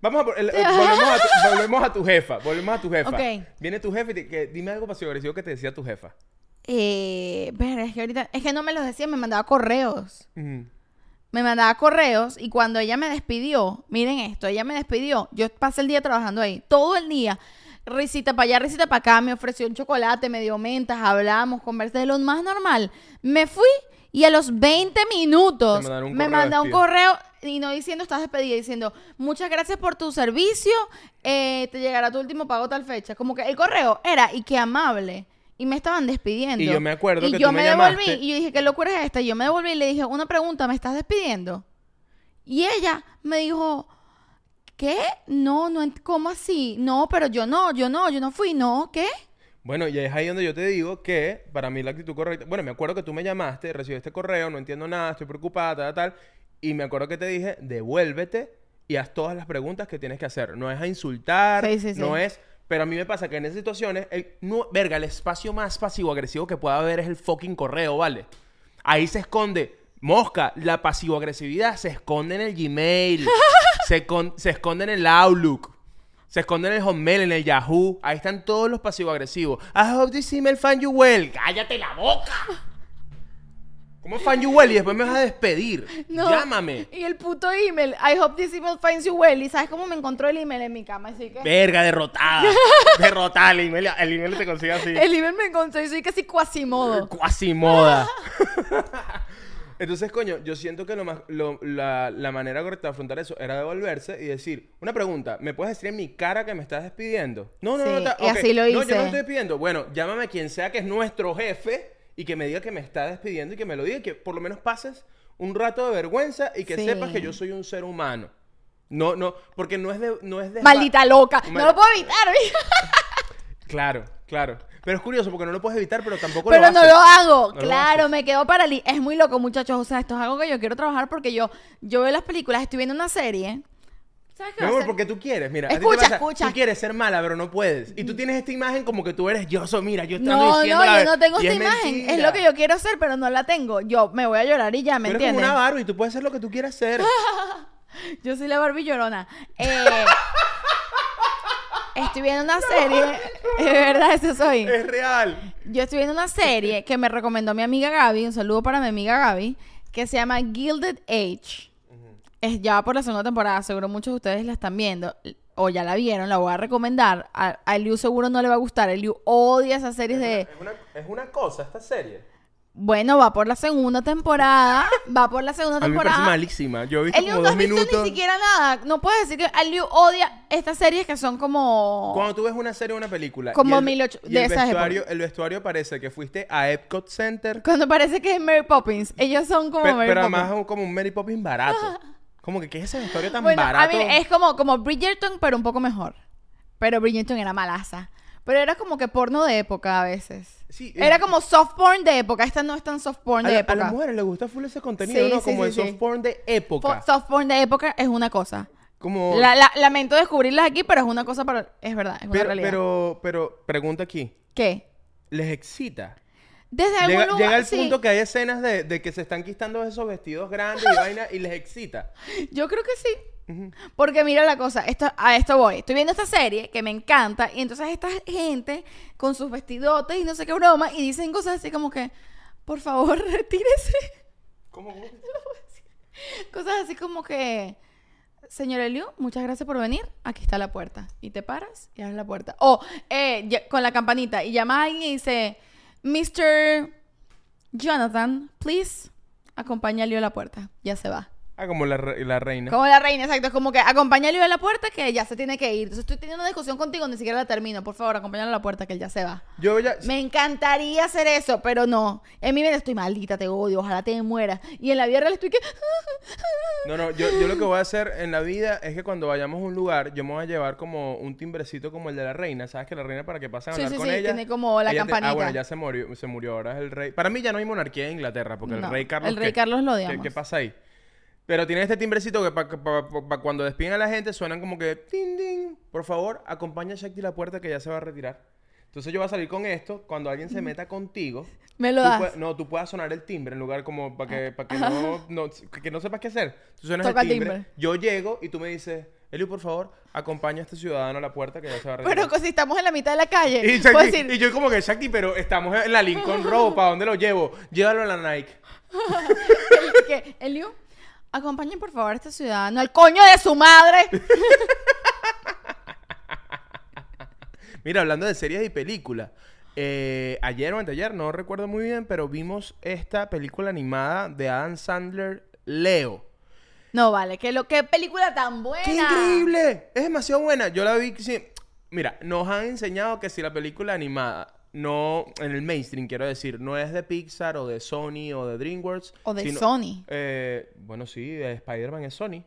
Vamos a, el- el- volvemos, a tu, volvemos a tu jefa, volvemos a tu jefa. Viene tu jefa y te, que, dime algo pasivo agresivo que te decía tu jefa. Eh, ver, es que ahorita, es que no me los decía, me mandaba correos. Me mandaba correos y cuando ella me despidió, miren esto, ella me despidió, yo pasé el día trabajando ahí, todo el día, risita para allá, risita para acá, me ofreció un chocolate, me dio mentas, hablamos, conversé de lo más normal. Me fui y a los 20 minutos mandaron me manda un correo y no diciendo estás despedida, diciendo muchas gracias por tu servicio, eh, te llegará tu último pago tal fecha. Como que el correo era y qué amable. Y me estaban despidiendo. Y yo me acuerdo Y que yo tú me devolví llamaste. y yo dije, ¿qué locura es esta? Y yo me devolví y le dije, una pregunta, ¿me estás despidiendo? Y ella me dijo, ¿qué? No, no, ¿cómo así? No, pero yo no, yo no, yo no fui, no, ¿qué? Bueno, y es ahí donde yo te digo que para mí la actitud correcta. Bueno, me acuerdo que tú me llamaste, recibí este correo, no entiendo nada, estoy preocupada, tal, tal. Y me acuerdo que te dije, devuélvete y haz todas las preguntas que tienes que hacer. No es a insultar, Sí, sí, sí. no es. Pero a mí me pasa que en esas situaciones, el, no, verga, el espacio más pasivo-agresivo que pueda haber es el fucking correo, ¿vale? Ahí se esconde. Mosca, la pasivo-agresividad se esconde en el Gmail, se, con- se esconde en el Outlook. Se esconde en el Hotmail, en el Yahoo. Ahí están todos los pasivo-agresivos. I hope this email find you well. ¡Cállate la boca! ¿Cómo find you well? Y después me vas a despedir. No. Llámame. Y el puto email, I hope this email finds you well. ¿Y sabes cómo me encontró el email en mi cama? Así que... Verga, derrotada. derrotada. El email, el email te consigue así. El email me encontró y soy casi cuasimodo. Cuasi moda. Entonces, coño, yo siento que lo más, lo- la, la manera correcta de afrontar eso era devolverse y decir, una pregunta, ¿me puedes decir en mi cara que me estás despidiendo? No, no, no, Sí, ta- y ok. así lo No, yo no hice. me estoy despidiendo. Bueno, llámame a quien sea que es nuestro jefe y que me diga que me está despidiendo y que me lo diga y que por lo menos pases un rato de vergüenza y que Sí. sepas que yo soy un ser humano. No, no, porque no es de... No es de Maldita loca. No lo puedo evitar. Claro, claro. Pero es curioso porque no lo puedes evitar, pero tampoco Pero lo no haces. lo hago. No claro, me quedo paralizada. Es muy loco, muchachos. O sea, esto es algo que yo quiero trabajar porque yo, yo veo las películas, estoy viendo una serie. ¿Sabes qué Mi amor, porque tú quieres, mira. a ti te Escucha, escucha. Tú quieres ser mala, pero no puedes. Y tú tienes esta imagen como que tú eres yo, soy, mira, yo estoy No, diciendo no, la yo no tengo esta imagen. mentira. Es lo que yo quiero hacer, pero no la tengo. Yo me voy a llorar y ya, ¿me Tú eres como entiendes? una Barbie, tú puedes hacer lo que tú quieras hacer. Yo soy la Barbie llorona. Eh, estoy viendo una serie. Es verdad, eso soy. es real. Yo estoy viendo una serie que me recomendó mi amiga Gaby. Un saludo para mi amiga Gaby. Que se llama Gilded Age. Es ya por la segunda temporada. Seguro muchos de ustedes la están viendo. o ya la vieron, la voy a recomendar. A, a Eliu seguro no le va a gustar. Eliu odia esas series de... Es una, es una cosa esta serie. Bueno, va por la segunda temporada. va por la segunda A mí me parece temporada. malísima. Yo he visto Eliu como no dos has visto minutos. ni siquiera nada. No puedes decir que Eliu odia estas series que son como... Cuando tú ves una serie o una película. Como y el, 1800 y de el esas vestuario, el vestuario parece que fuiste a Epcot Center. Cuando parece que es Mary Poppins. Ellos son como pe- Mary pero Poppins. además es un- como un Mary Poppins barato. Como que, ¿qué es ese vestuario tan Bueno, barato? a mí es como, como Bridgerton, pero un poco mejor. Pero Bridgerton era malaza. Pero era como que porno de época a veces. Sí, Era eh, como soft porn de época. Esta no es tan soft porn a, de la- a época. las mujeres les gusta full ese contenido, Sí, ¿no? sí, Como el soft sí. porn de época. Fo- Soft porn de época es una cosa. como... La- la- lamento descubrirlas aquí, pero es una cosa para... Es verdad, es una pero, realidad. pero, pero, pregunta aquí. ¿Qué? ¿Les excita? Desde algún Llega, lugar... llega el sí. punto que hay escenas de, de que se están quitando esos vestidos grandes y vaina y les excita. Yo creo que sí. Porque mira la cosa, esto, a esto voy. Estoy viendo esta serie que me encanta y entonces esta gente con sus vestidotes y no sé qué broma y dicen cosas así como que, por favor, retírese. ¿Cómo? Cosas así como que, señor Eliu, muchas gracias por venir. Aquí está la puerta. Y te paras y abres la puerta. O eh, con la campanita y llama a alguien y dice, Mr. Jonathan, please, acompaña a a la puerta. Ya se va. Ah, como la, la reina. Como la reina, exacto. Es como que acompáñalo a la puerta que ya se tiene que ir. Entonces estoy teniendo una discusión contigo, ni siquiera la termino. Por favor, acompáñalo a la puerta que él ya se va. Yo ya... Me encantaría hacer eso, pero no. En mi mente estoy maldita, te odio, ojalá te mueras. Y en la vida real estoy que... No, no, yo, yo lo que voy a hacer en la vida es que cuando vayamos a un lugar, yo me voy a llevar como un timbrecito como el de la reina. ¿Sabes que la reina para que pasen a Sí, hablar sí, con sí, ella? tiene como la te- campanita. ah, bueno, ya se murió, se murió, ahora es el rey. Para mí ya no hay monarquía en Inglaterra, porque No, el rey Carlos... el rey ¿qué? Carlos lo ¿Qué- odiamos. ¿Qué, pasa ahí? Pero tiene este timbrecito que para cuando despiden a la gente suenan como que... Tin, tin. Por favor, acompaña a Shakti a la puerta que ya se va a retirar. Entonces yo voy a salir con esto. Cuando alguien se meta contigo... Me lo das. puedes- no, tú puedas sonar el timbre en lugar como para que, que, no, no- que no sepas qué hacer. Tú suenas Toca el timbre, timbre. Yo llego y tú me dices, Eliu, por favor, acompaña a este ciudadano a la puerta que ya se va a retirar. Pero si estamos en la mitad de la calle, y, Shakti- decir, y yo como que, Shakti, pero estamos en la Lincoln Road, ¿para dónde lo llevo? Llévalo a la Nike. que, Eliu, acompañen por favor a este ciudadano al coño de su madre. Mira, hablando de series y películas. eh, ayer o anteayer, no recuerdo muy bien, pero vimos esta película animada de Adam Sandler, Leo. No vale, que lo que película tan buena. ¡Qué increíble! Es demasiado buena. Yo la vi. sí. Mira, nos han enseñado que si la película animada no. En el mainstream, quiero decir, no es de Pixar o de Sony o de DreamWorks. O de sino- Sony. eh, bueno, sí, de Spider-Man es Sony.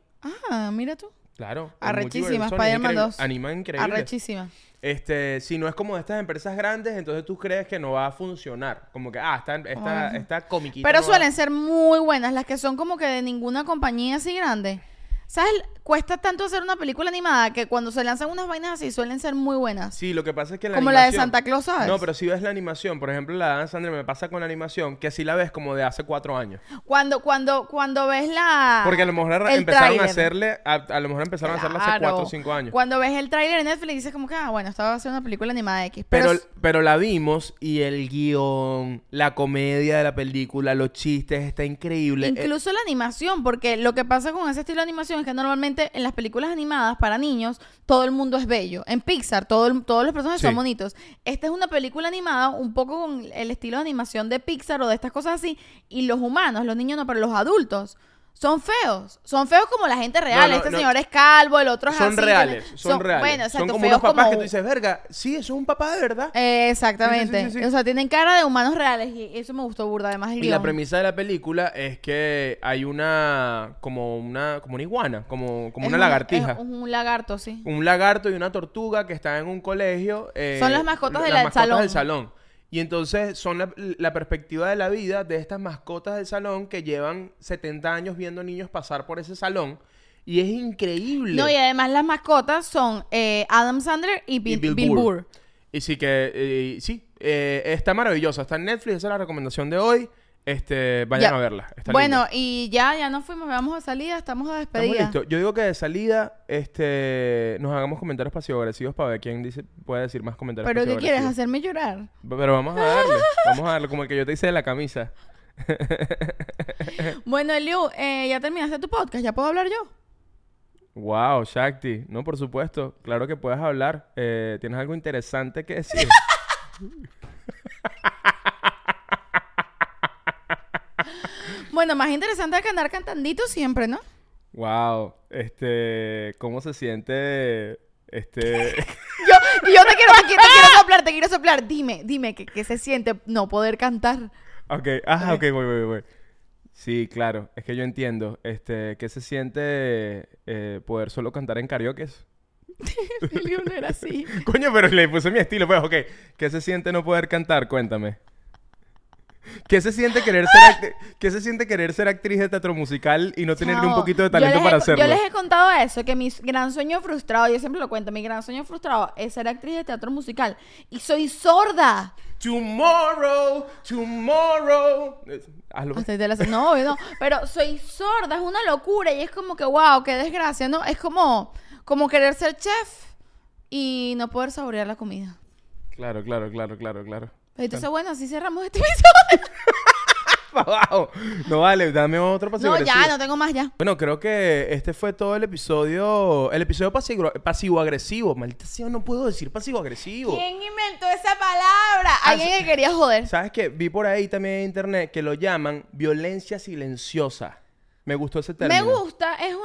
Ah, mira tú. Claro. Arrechísima, Spider-Man increíble. 2. Animan increíble. Arrechísima. Este, si no es como de estas empresas grandes, entonces tú crees que no va a funcionar. Como que, ah, esta, esta, esta comiquita. Pero no va- suelen ser muy buenas, las que son como que de ninguna compañía así grande. ¿Sabes? Cuesta tanto hacer una película animada que cuando se lanzan unas vainas así suelen ser muy buenas. Sí, lo que pasa es que la Como la de Santa Claus, ¿sabes? No, pero si ves la animación, por ejemplo, la de Adam Sandler me pasa con la animación, que si la ves como de hace cuatro años. Cuando, cuando, cuando ves la. Porque a lo mejor el empezaron a hacerle, a, a lo mejor empezaron a hacerla hace cuatro o cinco años. Cuando ves el tráiler en Netflix dices como que, ah, bueno, esta va a ser una película animada X. Pero, Pero, pero la vimos y el guion, la comedia de la película, los chistes, está increíble. Eh, incluso la animación, porque lo que pasa con ese estilo de animación es que normalmente en las películas animadas para niños todo el mundo es bello. En Pixar todo el- todos los personajes Sí. son bonitos. Esta es una película animada un poco con el estilo de animación de Pixar o de estas cosas así. Y los humanos, los niños no, pero los adultos. Son feos, son feos como la gente real. No, no, este no. señor es calvo, el otro es son así. reales, son, reales. Bueno, exacto, son como feos unos papás como- que tú dices, verga, sí, eso es un papá de verdad. Eh, exactamente. Sí, sí, sí, sí. O sea, tienen cara de humanos reales y eso me gustó burda. Además, el Y la premisa de la película es que hay una, como una, como una iguana, como, como Es una un- lagartija. Es un lagarto, sí. un lagarto y una tortuga que están en un colegio. eh, Son las mascotas las mascotas salón. del salón. Y entonces son la, la perspectiva de la vida de estas mascotas del salón que llevan 70 años viendo niños pasar por ese salón. Y es increíble. No, y además las mascotas son eh, Adam Sandler y Bill, Bill Bill Burr. Burr. Y sí que, eh, sí, eh, está maravillosa. Está en Netflix, esa es la recomendación de hoy. Este, vayan Ya. a verla. Está bueno, linda. y ya, ya nos fuimos, vamos a salida, estamos a Estamos despedida. listos. Yo digo que de salida, este, nos hagamos comentarios pasivo-agresivos para ver quién dice, puede decir más comentarios Pero ¿qué quieres? ¿Hacerme llorar? Pero vamos a darle, vamos a darle, como el que yo te hice de la camisa. Bueno, Eliu, eh, ya terminaste tu podcast, ¿ya puedo hablar yo? Wow, Shakti. No, por supuesto. Claro que puedes hablar. Eh, ¿Tienes algo interesante que decir? Bueno, más interesante que andar cantandito siempre, ¿no? wow. Este, ¿cómo se siente? Este, Yo, yo te quiero, te quiero, te quiero soplar, te quiero soplar. Dime, dime, ¿qué, qué se siente no poder cantar? ok, ah, ok, voy, voy, voy. Sí, claro. Es que yo entiendo. Este, ¿qué se siente eh, poder solo cantar en karaoke? No era así. Coño, pero le puse mi estilo, pues, ok. ¿Qué se siente no poder cantar? Cuéntame. ¿Qué se siente querer ser, ¿Qué se siente querer ser actriz de teatro musical y no tener ni un poquito de talento he- para hacerlo? Yo les he contado eso, que mi gran sueño frustrado, yo siempre lo cuento, mi gran sueño frustrado es ser actriz de teatro musical. Y soy sorda. Tomorrow, tomorrow. Hazlo. No, no. Pero soy sorda, es una locura. Y es como que, wow, qué desgracia, ¿no? Es como, como querer ser chef y no poder saborear la comida. Claro, claro, claro, claro, claro. Entonces, bueno, así cerramos este episodio. Abajo. No vale, dame otro pasivo No, ya, agresivo. no tengo más ya. Bueno, creo que este fue todo el episodio. El episodio pasivo- pasivo-agresivo. Maldita sea, no puedo decir pasivo-agresivo. ¿Quién inventó esa palabra? Alguien que quería joder. ¿Sabes qué? Vi por ahí también en internet que lo llaman violencia silenciosa. Me gustó ese Me término. gusta, es un...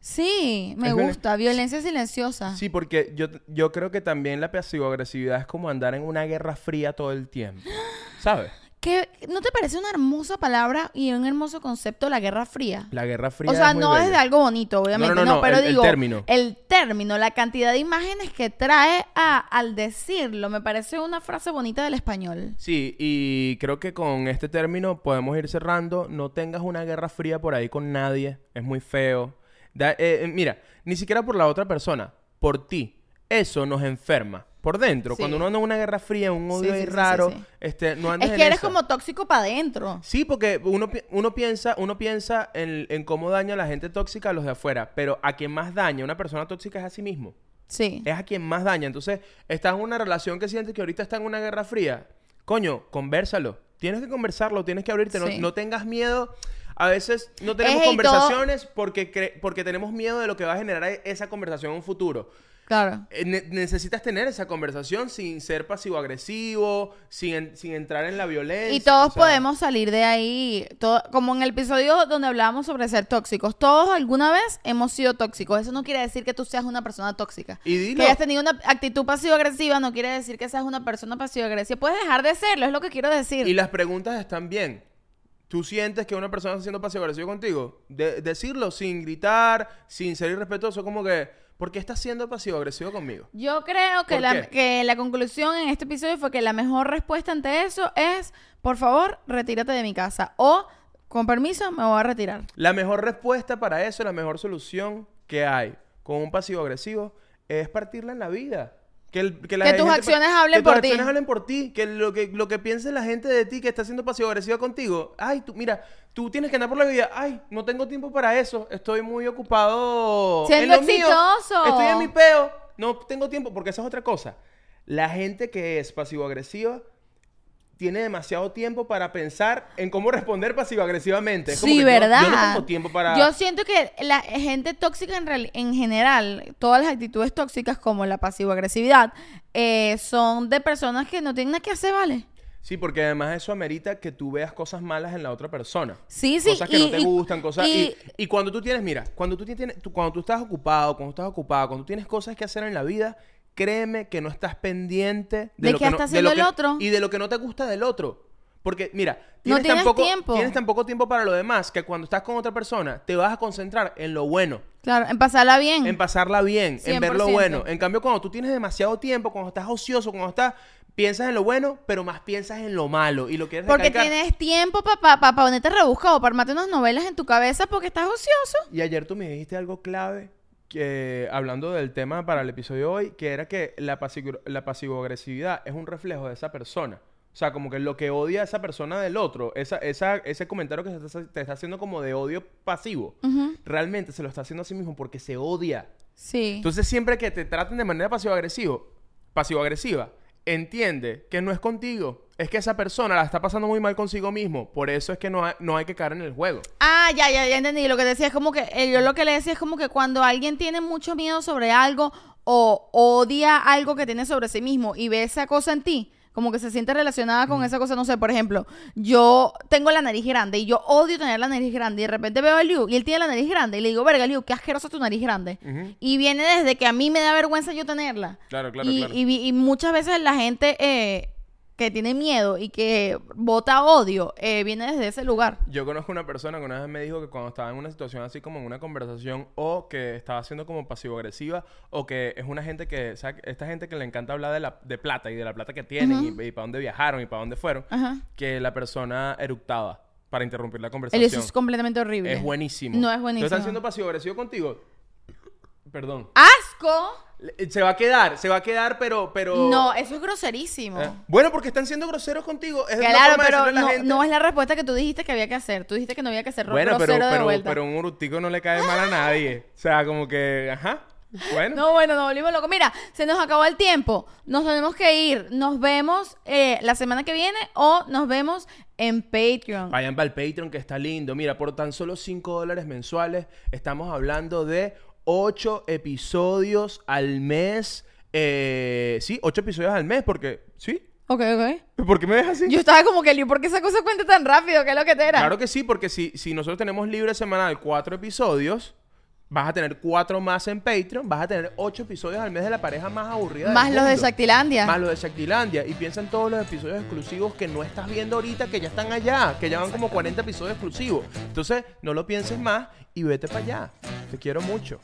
Sí, me Es violen- gusta. Violencia silenciosa. Sí, porque yo, yo creo que también la pasivo-agresividad es como andar en una guerra fría todo el tiempo. ¿Sabes? ¿Qué- ¿No te parece una hermosa palabra y un hermoso concepto la Guerra Fría? La guerra fría O sea, es muy no es bella. de algo bonito, obviamente. No, No, no, no, pero el- el digo, término. el término, la cantidad de imágenes que trae a- al decirlo, me parece una frase bonita del español. Sí, y creo que con este término podemos ir cerrando. No tengas una guerra fría por ahí con nadie. Es muy feo. Da- eh, eh, mira, ni siquiera por la otra persona, por ti. Eso nos enferma. Por dentro, Sí. cuando uno anda en una guerra fría, un odio Sí, raro, este, no andes Es en que eres como tóxico para adentro. Sí, porque uno, uno piensa, uno piensa en, en cómo daña a la gente tóxica a los de afuera, pero a quien más daña una persona tóxica es a sí mismo. Sí. Es a quien más daña. Entonces, estás en una relación que sientes que ahorita está en una guerra fría. Coño, conversalo. Tienes que conversarlo, tienes que abrirte. No, no tengas miedo. A veces no tenemos todo- conversaciones porque, cre- porque tenemos miedo de lo que va a generar e- esa conversación en un futuro. Claro. Eh, ne- necesitas tener esa conversación sin ser pasivo-agresivo, sin, en- sin entrar en la violencia. Y todos o sea, podemos salir de ahí, todo, como en el episodio donde hablábamos sobre ser tóxicos. Todos alguna vez hemos sido tóxicos. Eso no quiere decir que tú seas una persona tóxica. Y dilo. Que hayas tenido una actitud pasivo-agresiva no quiere decir que seas una persona pasivo-agresiva. Puedes dejar de serlo, es lo que quiero decir. Y las preguntas están bien. ¿Tú sientes que una persona está siendo pasivo-agresivo contigo? De- decirlo sin gritar, sin ser irrespetuoso, como que, ¿por qué estás siendo pasivo-agresivo conmigo? Yo creo que ¿Por la, qué? que la conclusión en este episodio fue que la mejor respuesta ante eso es, por favor, retírate de mi casa. O, con permiso, me voy a retirar. La mejor respuesta para eso, la mejor solución que hay con un pasivo-agresivo es partirla en la vida. Que, el- la Que tus acciones hablen que tus por ti. acciones hablen por ti. Que lo que, lo que piense la gente de ti que está siendo pasivo-agresiva contigo. Ay, tú, mira, tú tienes que andar por la vida. Ay, no tengo tiempo para eso. Estoy muy ocupado Siendo en lo mío. exitoso. Estoy en mi peo. No tengo tiempo porque esa es otra cosa. La gente que es pasivo-agresiva tiene demasiado tiempo para pensar en cómo responder pasivo-agresivamente. Es como Sí, que ¿verdad? Yo, no tengo tiempo para... Yo siento que la gente tóxica en, real- en general, todas las actitudes tóxicas como la pasivo-agresividad, eh, son de personas que no tienen nada que hacer, ¿vale? Sí, porque además eso amerita que tú veas cosas malas en la otra persona. Sí, sí, Cosas que y- no te y- gustan, cosas... Y, y- y cuando tú tienes, mira, cuando tú tienes, tú- cuando tú estás ocupado, cuando estás ocupado, cuando tú tienes cosas que hacer en la vida, créeme que no estás pendiente de, ¿De lo que no- está de haciendo lo el que- otro? Y de lo que no te gusta del otro. Porque, mira, No tienes, tienes tan poco, tiempo. tienes tan poco tiempo para lo demás que cuando estás con otra persona te vas a concentrar en lo bueno. Claro, en pasarla bien. En pasarla bien, en ver lo 100%. bueno. En cambio, cuando tú tienes demasiado tiempo, cuando estás ocioso, cuando estás, piensas en lo bueno, pero más piensas en lo malo. Y lo quieres porque recalcar. tienes tiempo para pa, pa, pa ponerte rebuscado, para armarte unas novelas en tu cabeza porque estás ocioso. Y ayer tú me dijiste algo clave, que hablando del tema para el episodio de hoy, que era que la, pasivo- la pasivo-agresividad es un reflejo de esa persona. O sea, como que lo que odia a esa persona del otro, esa, esa, ese comentario que se está- te está haciendo como de odio pasivo, realmente se lo está haciendo a sí mismo porque se odia. Sí. Entonces, siempre que te traten de manera pasivo-agresivo, pasivo-agresiva, entiende que no es contigo. Es que esa persona la está pasando muy mal consigo mismo. Por eso es que no hay, no hay que caer en el juego. Ah, ya, ya, ya entendí. Lo que decía es como que, eh, yo lo que le decía es como que cuando alguien tiene mucho miedo sobre algo o odia algo que tiene sobre sí mismo y ve esa cosa en ti, como que se siente relacionada con esa cosa, no sé, por ejemplo, yo tengo la nariz grande y yo odio tener la nariz grande y de repente veo a Liu y él tiene la nariz grande y le digo, verga, Liu, qué asquerosa tu nariz grande. Y viene desde que a mí me da vergüenza yo tenerla. Claro, claro, y, claro. y y muchas veces la gente eh, que tiene miedo y que vota odio eh, viene desde ese lugar. Yo conozco una persona que una vez me dijo que cuando estaba en una situación así como en una conversación o que estaba siendo como pasivo-agresiva o que es una gente que, ¿sabes? Esta gente que le encanta hablar de, la, de plata y de la plata que tienen y, para dónde viajaron y para dónde fueron, que la persona eructaba para interrumpir la conversación. eso es completamente horrible. Es buenísimo. No es ¿Tú buenísimo. estás siendo pasivo-agresivo contigo? Perdón. ¡Asco! Le- Se va a quedar, se va a quedar, pero... pero No, eso es groserísimo. Eh, Bueno, porque están siendo groseros contigo. Es Claro, forma pero a la no, gente- no es la respuesta que tú dijiste que había que hacer. Tú dijiste que no había que hacer Bueno, pero, grosero de pero, vuelta. pero un urutico no le cae mal a nadie. O sea, como que, ajá. Bueno. No, bueno, nos volvimos locos. Mira, se nos acabó el tiempo. Nos tenemos que ir. Nos vemos eh, la semana que viene o nos vemos en Patreon. Vayan para el Patreon que está lindo. Mira, por tan solo 5 dólares mensuales estamos hablando de 8 episodios al mes. Eh, sí, 8 episodios al mes porque... ¿Sí? Ok, ok. ¿Por qué me dejas así? Yo estaba como que, ¿por qué esa cosa cuenta tan rápido? ¿Qué es lo que te era? Claro que sí, porque si, si nosotros tenemos libre semanal 4 episodios, vas a tener 4 más en Patreon, vas a tener 8 episodios al mes de la pareja más aburrida del Más los de. Shaktilandia. Más los de Shaktilandia. Y piensa en todos los episodios exclusivos que no estás viendo ahorita, que ya están allá, que ya van como 40 episodios exclusivos. Entonces, no lo pienses más y vete para allá. Te quiero mucho.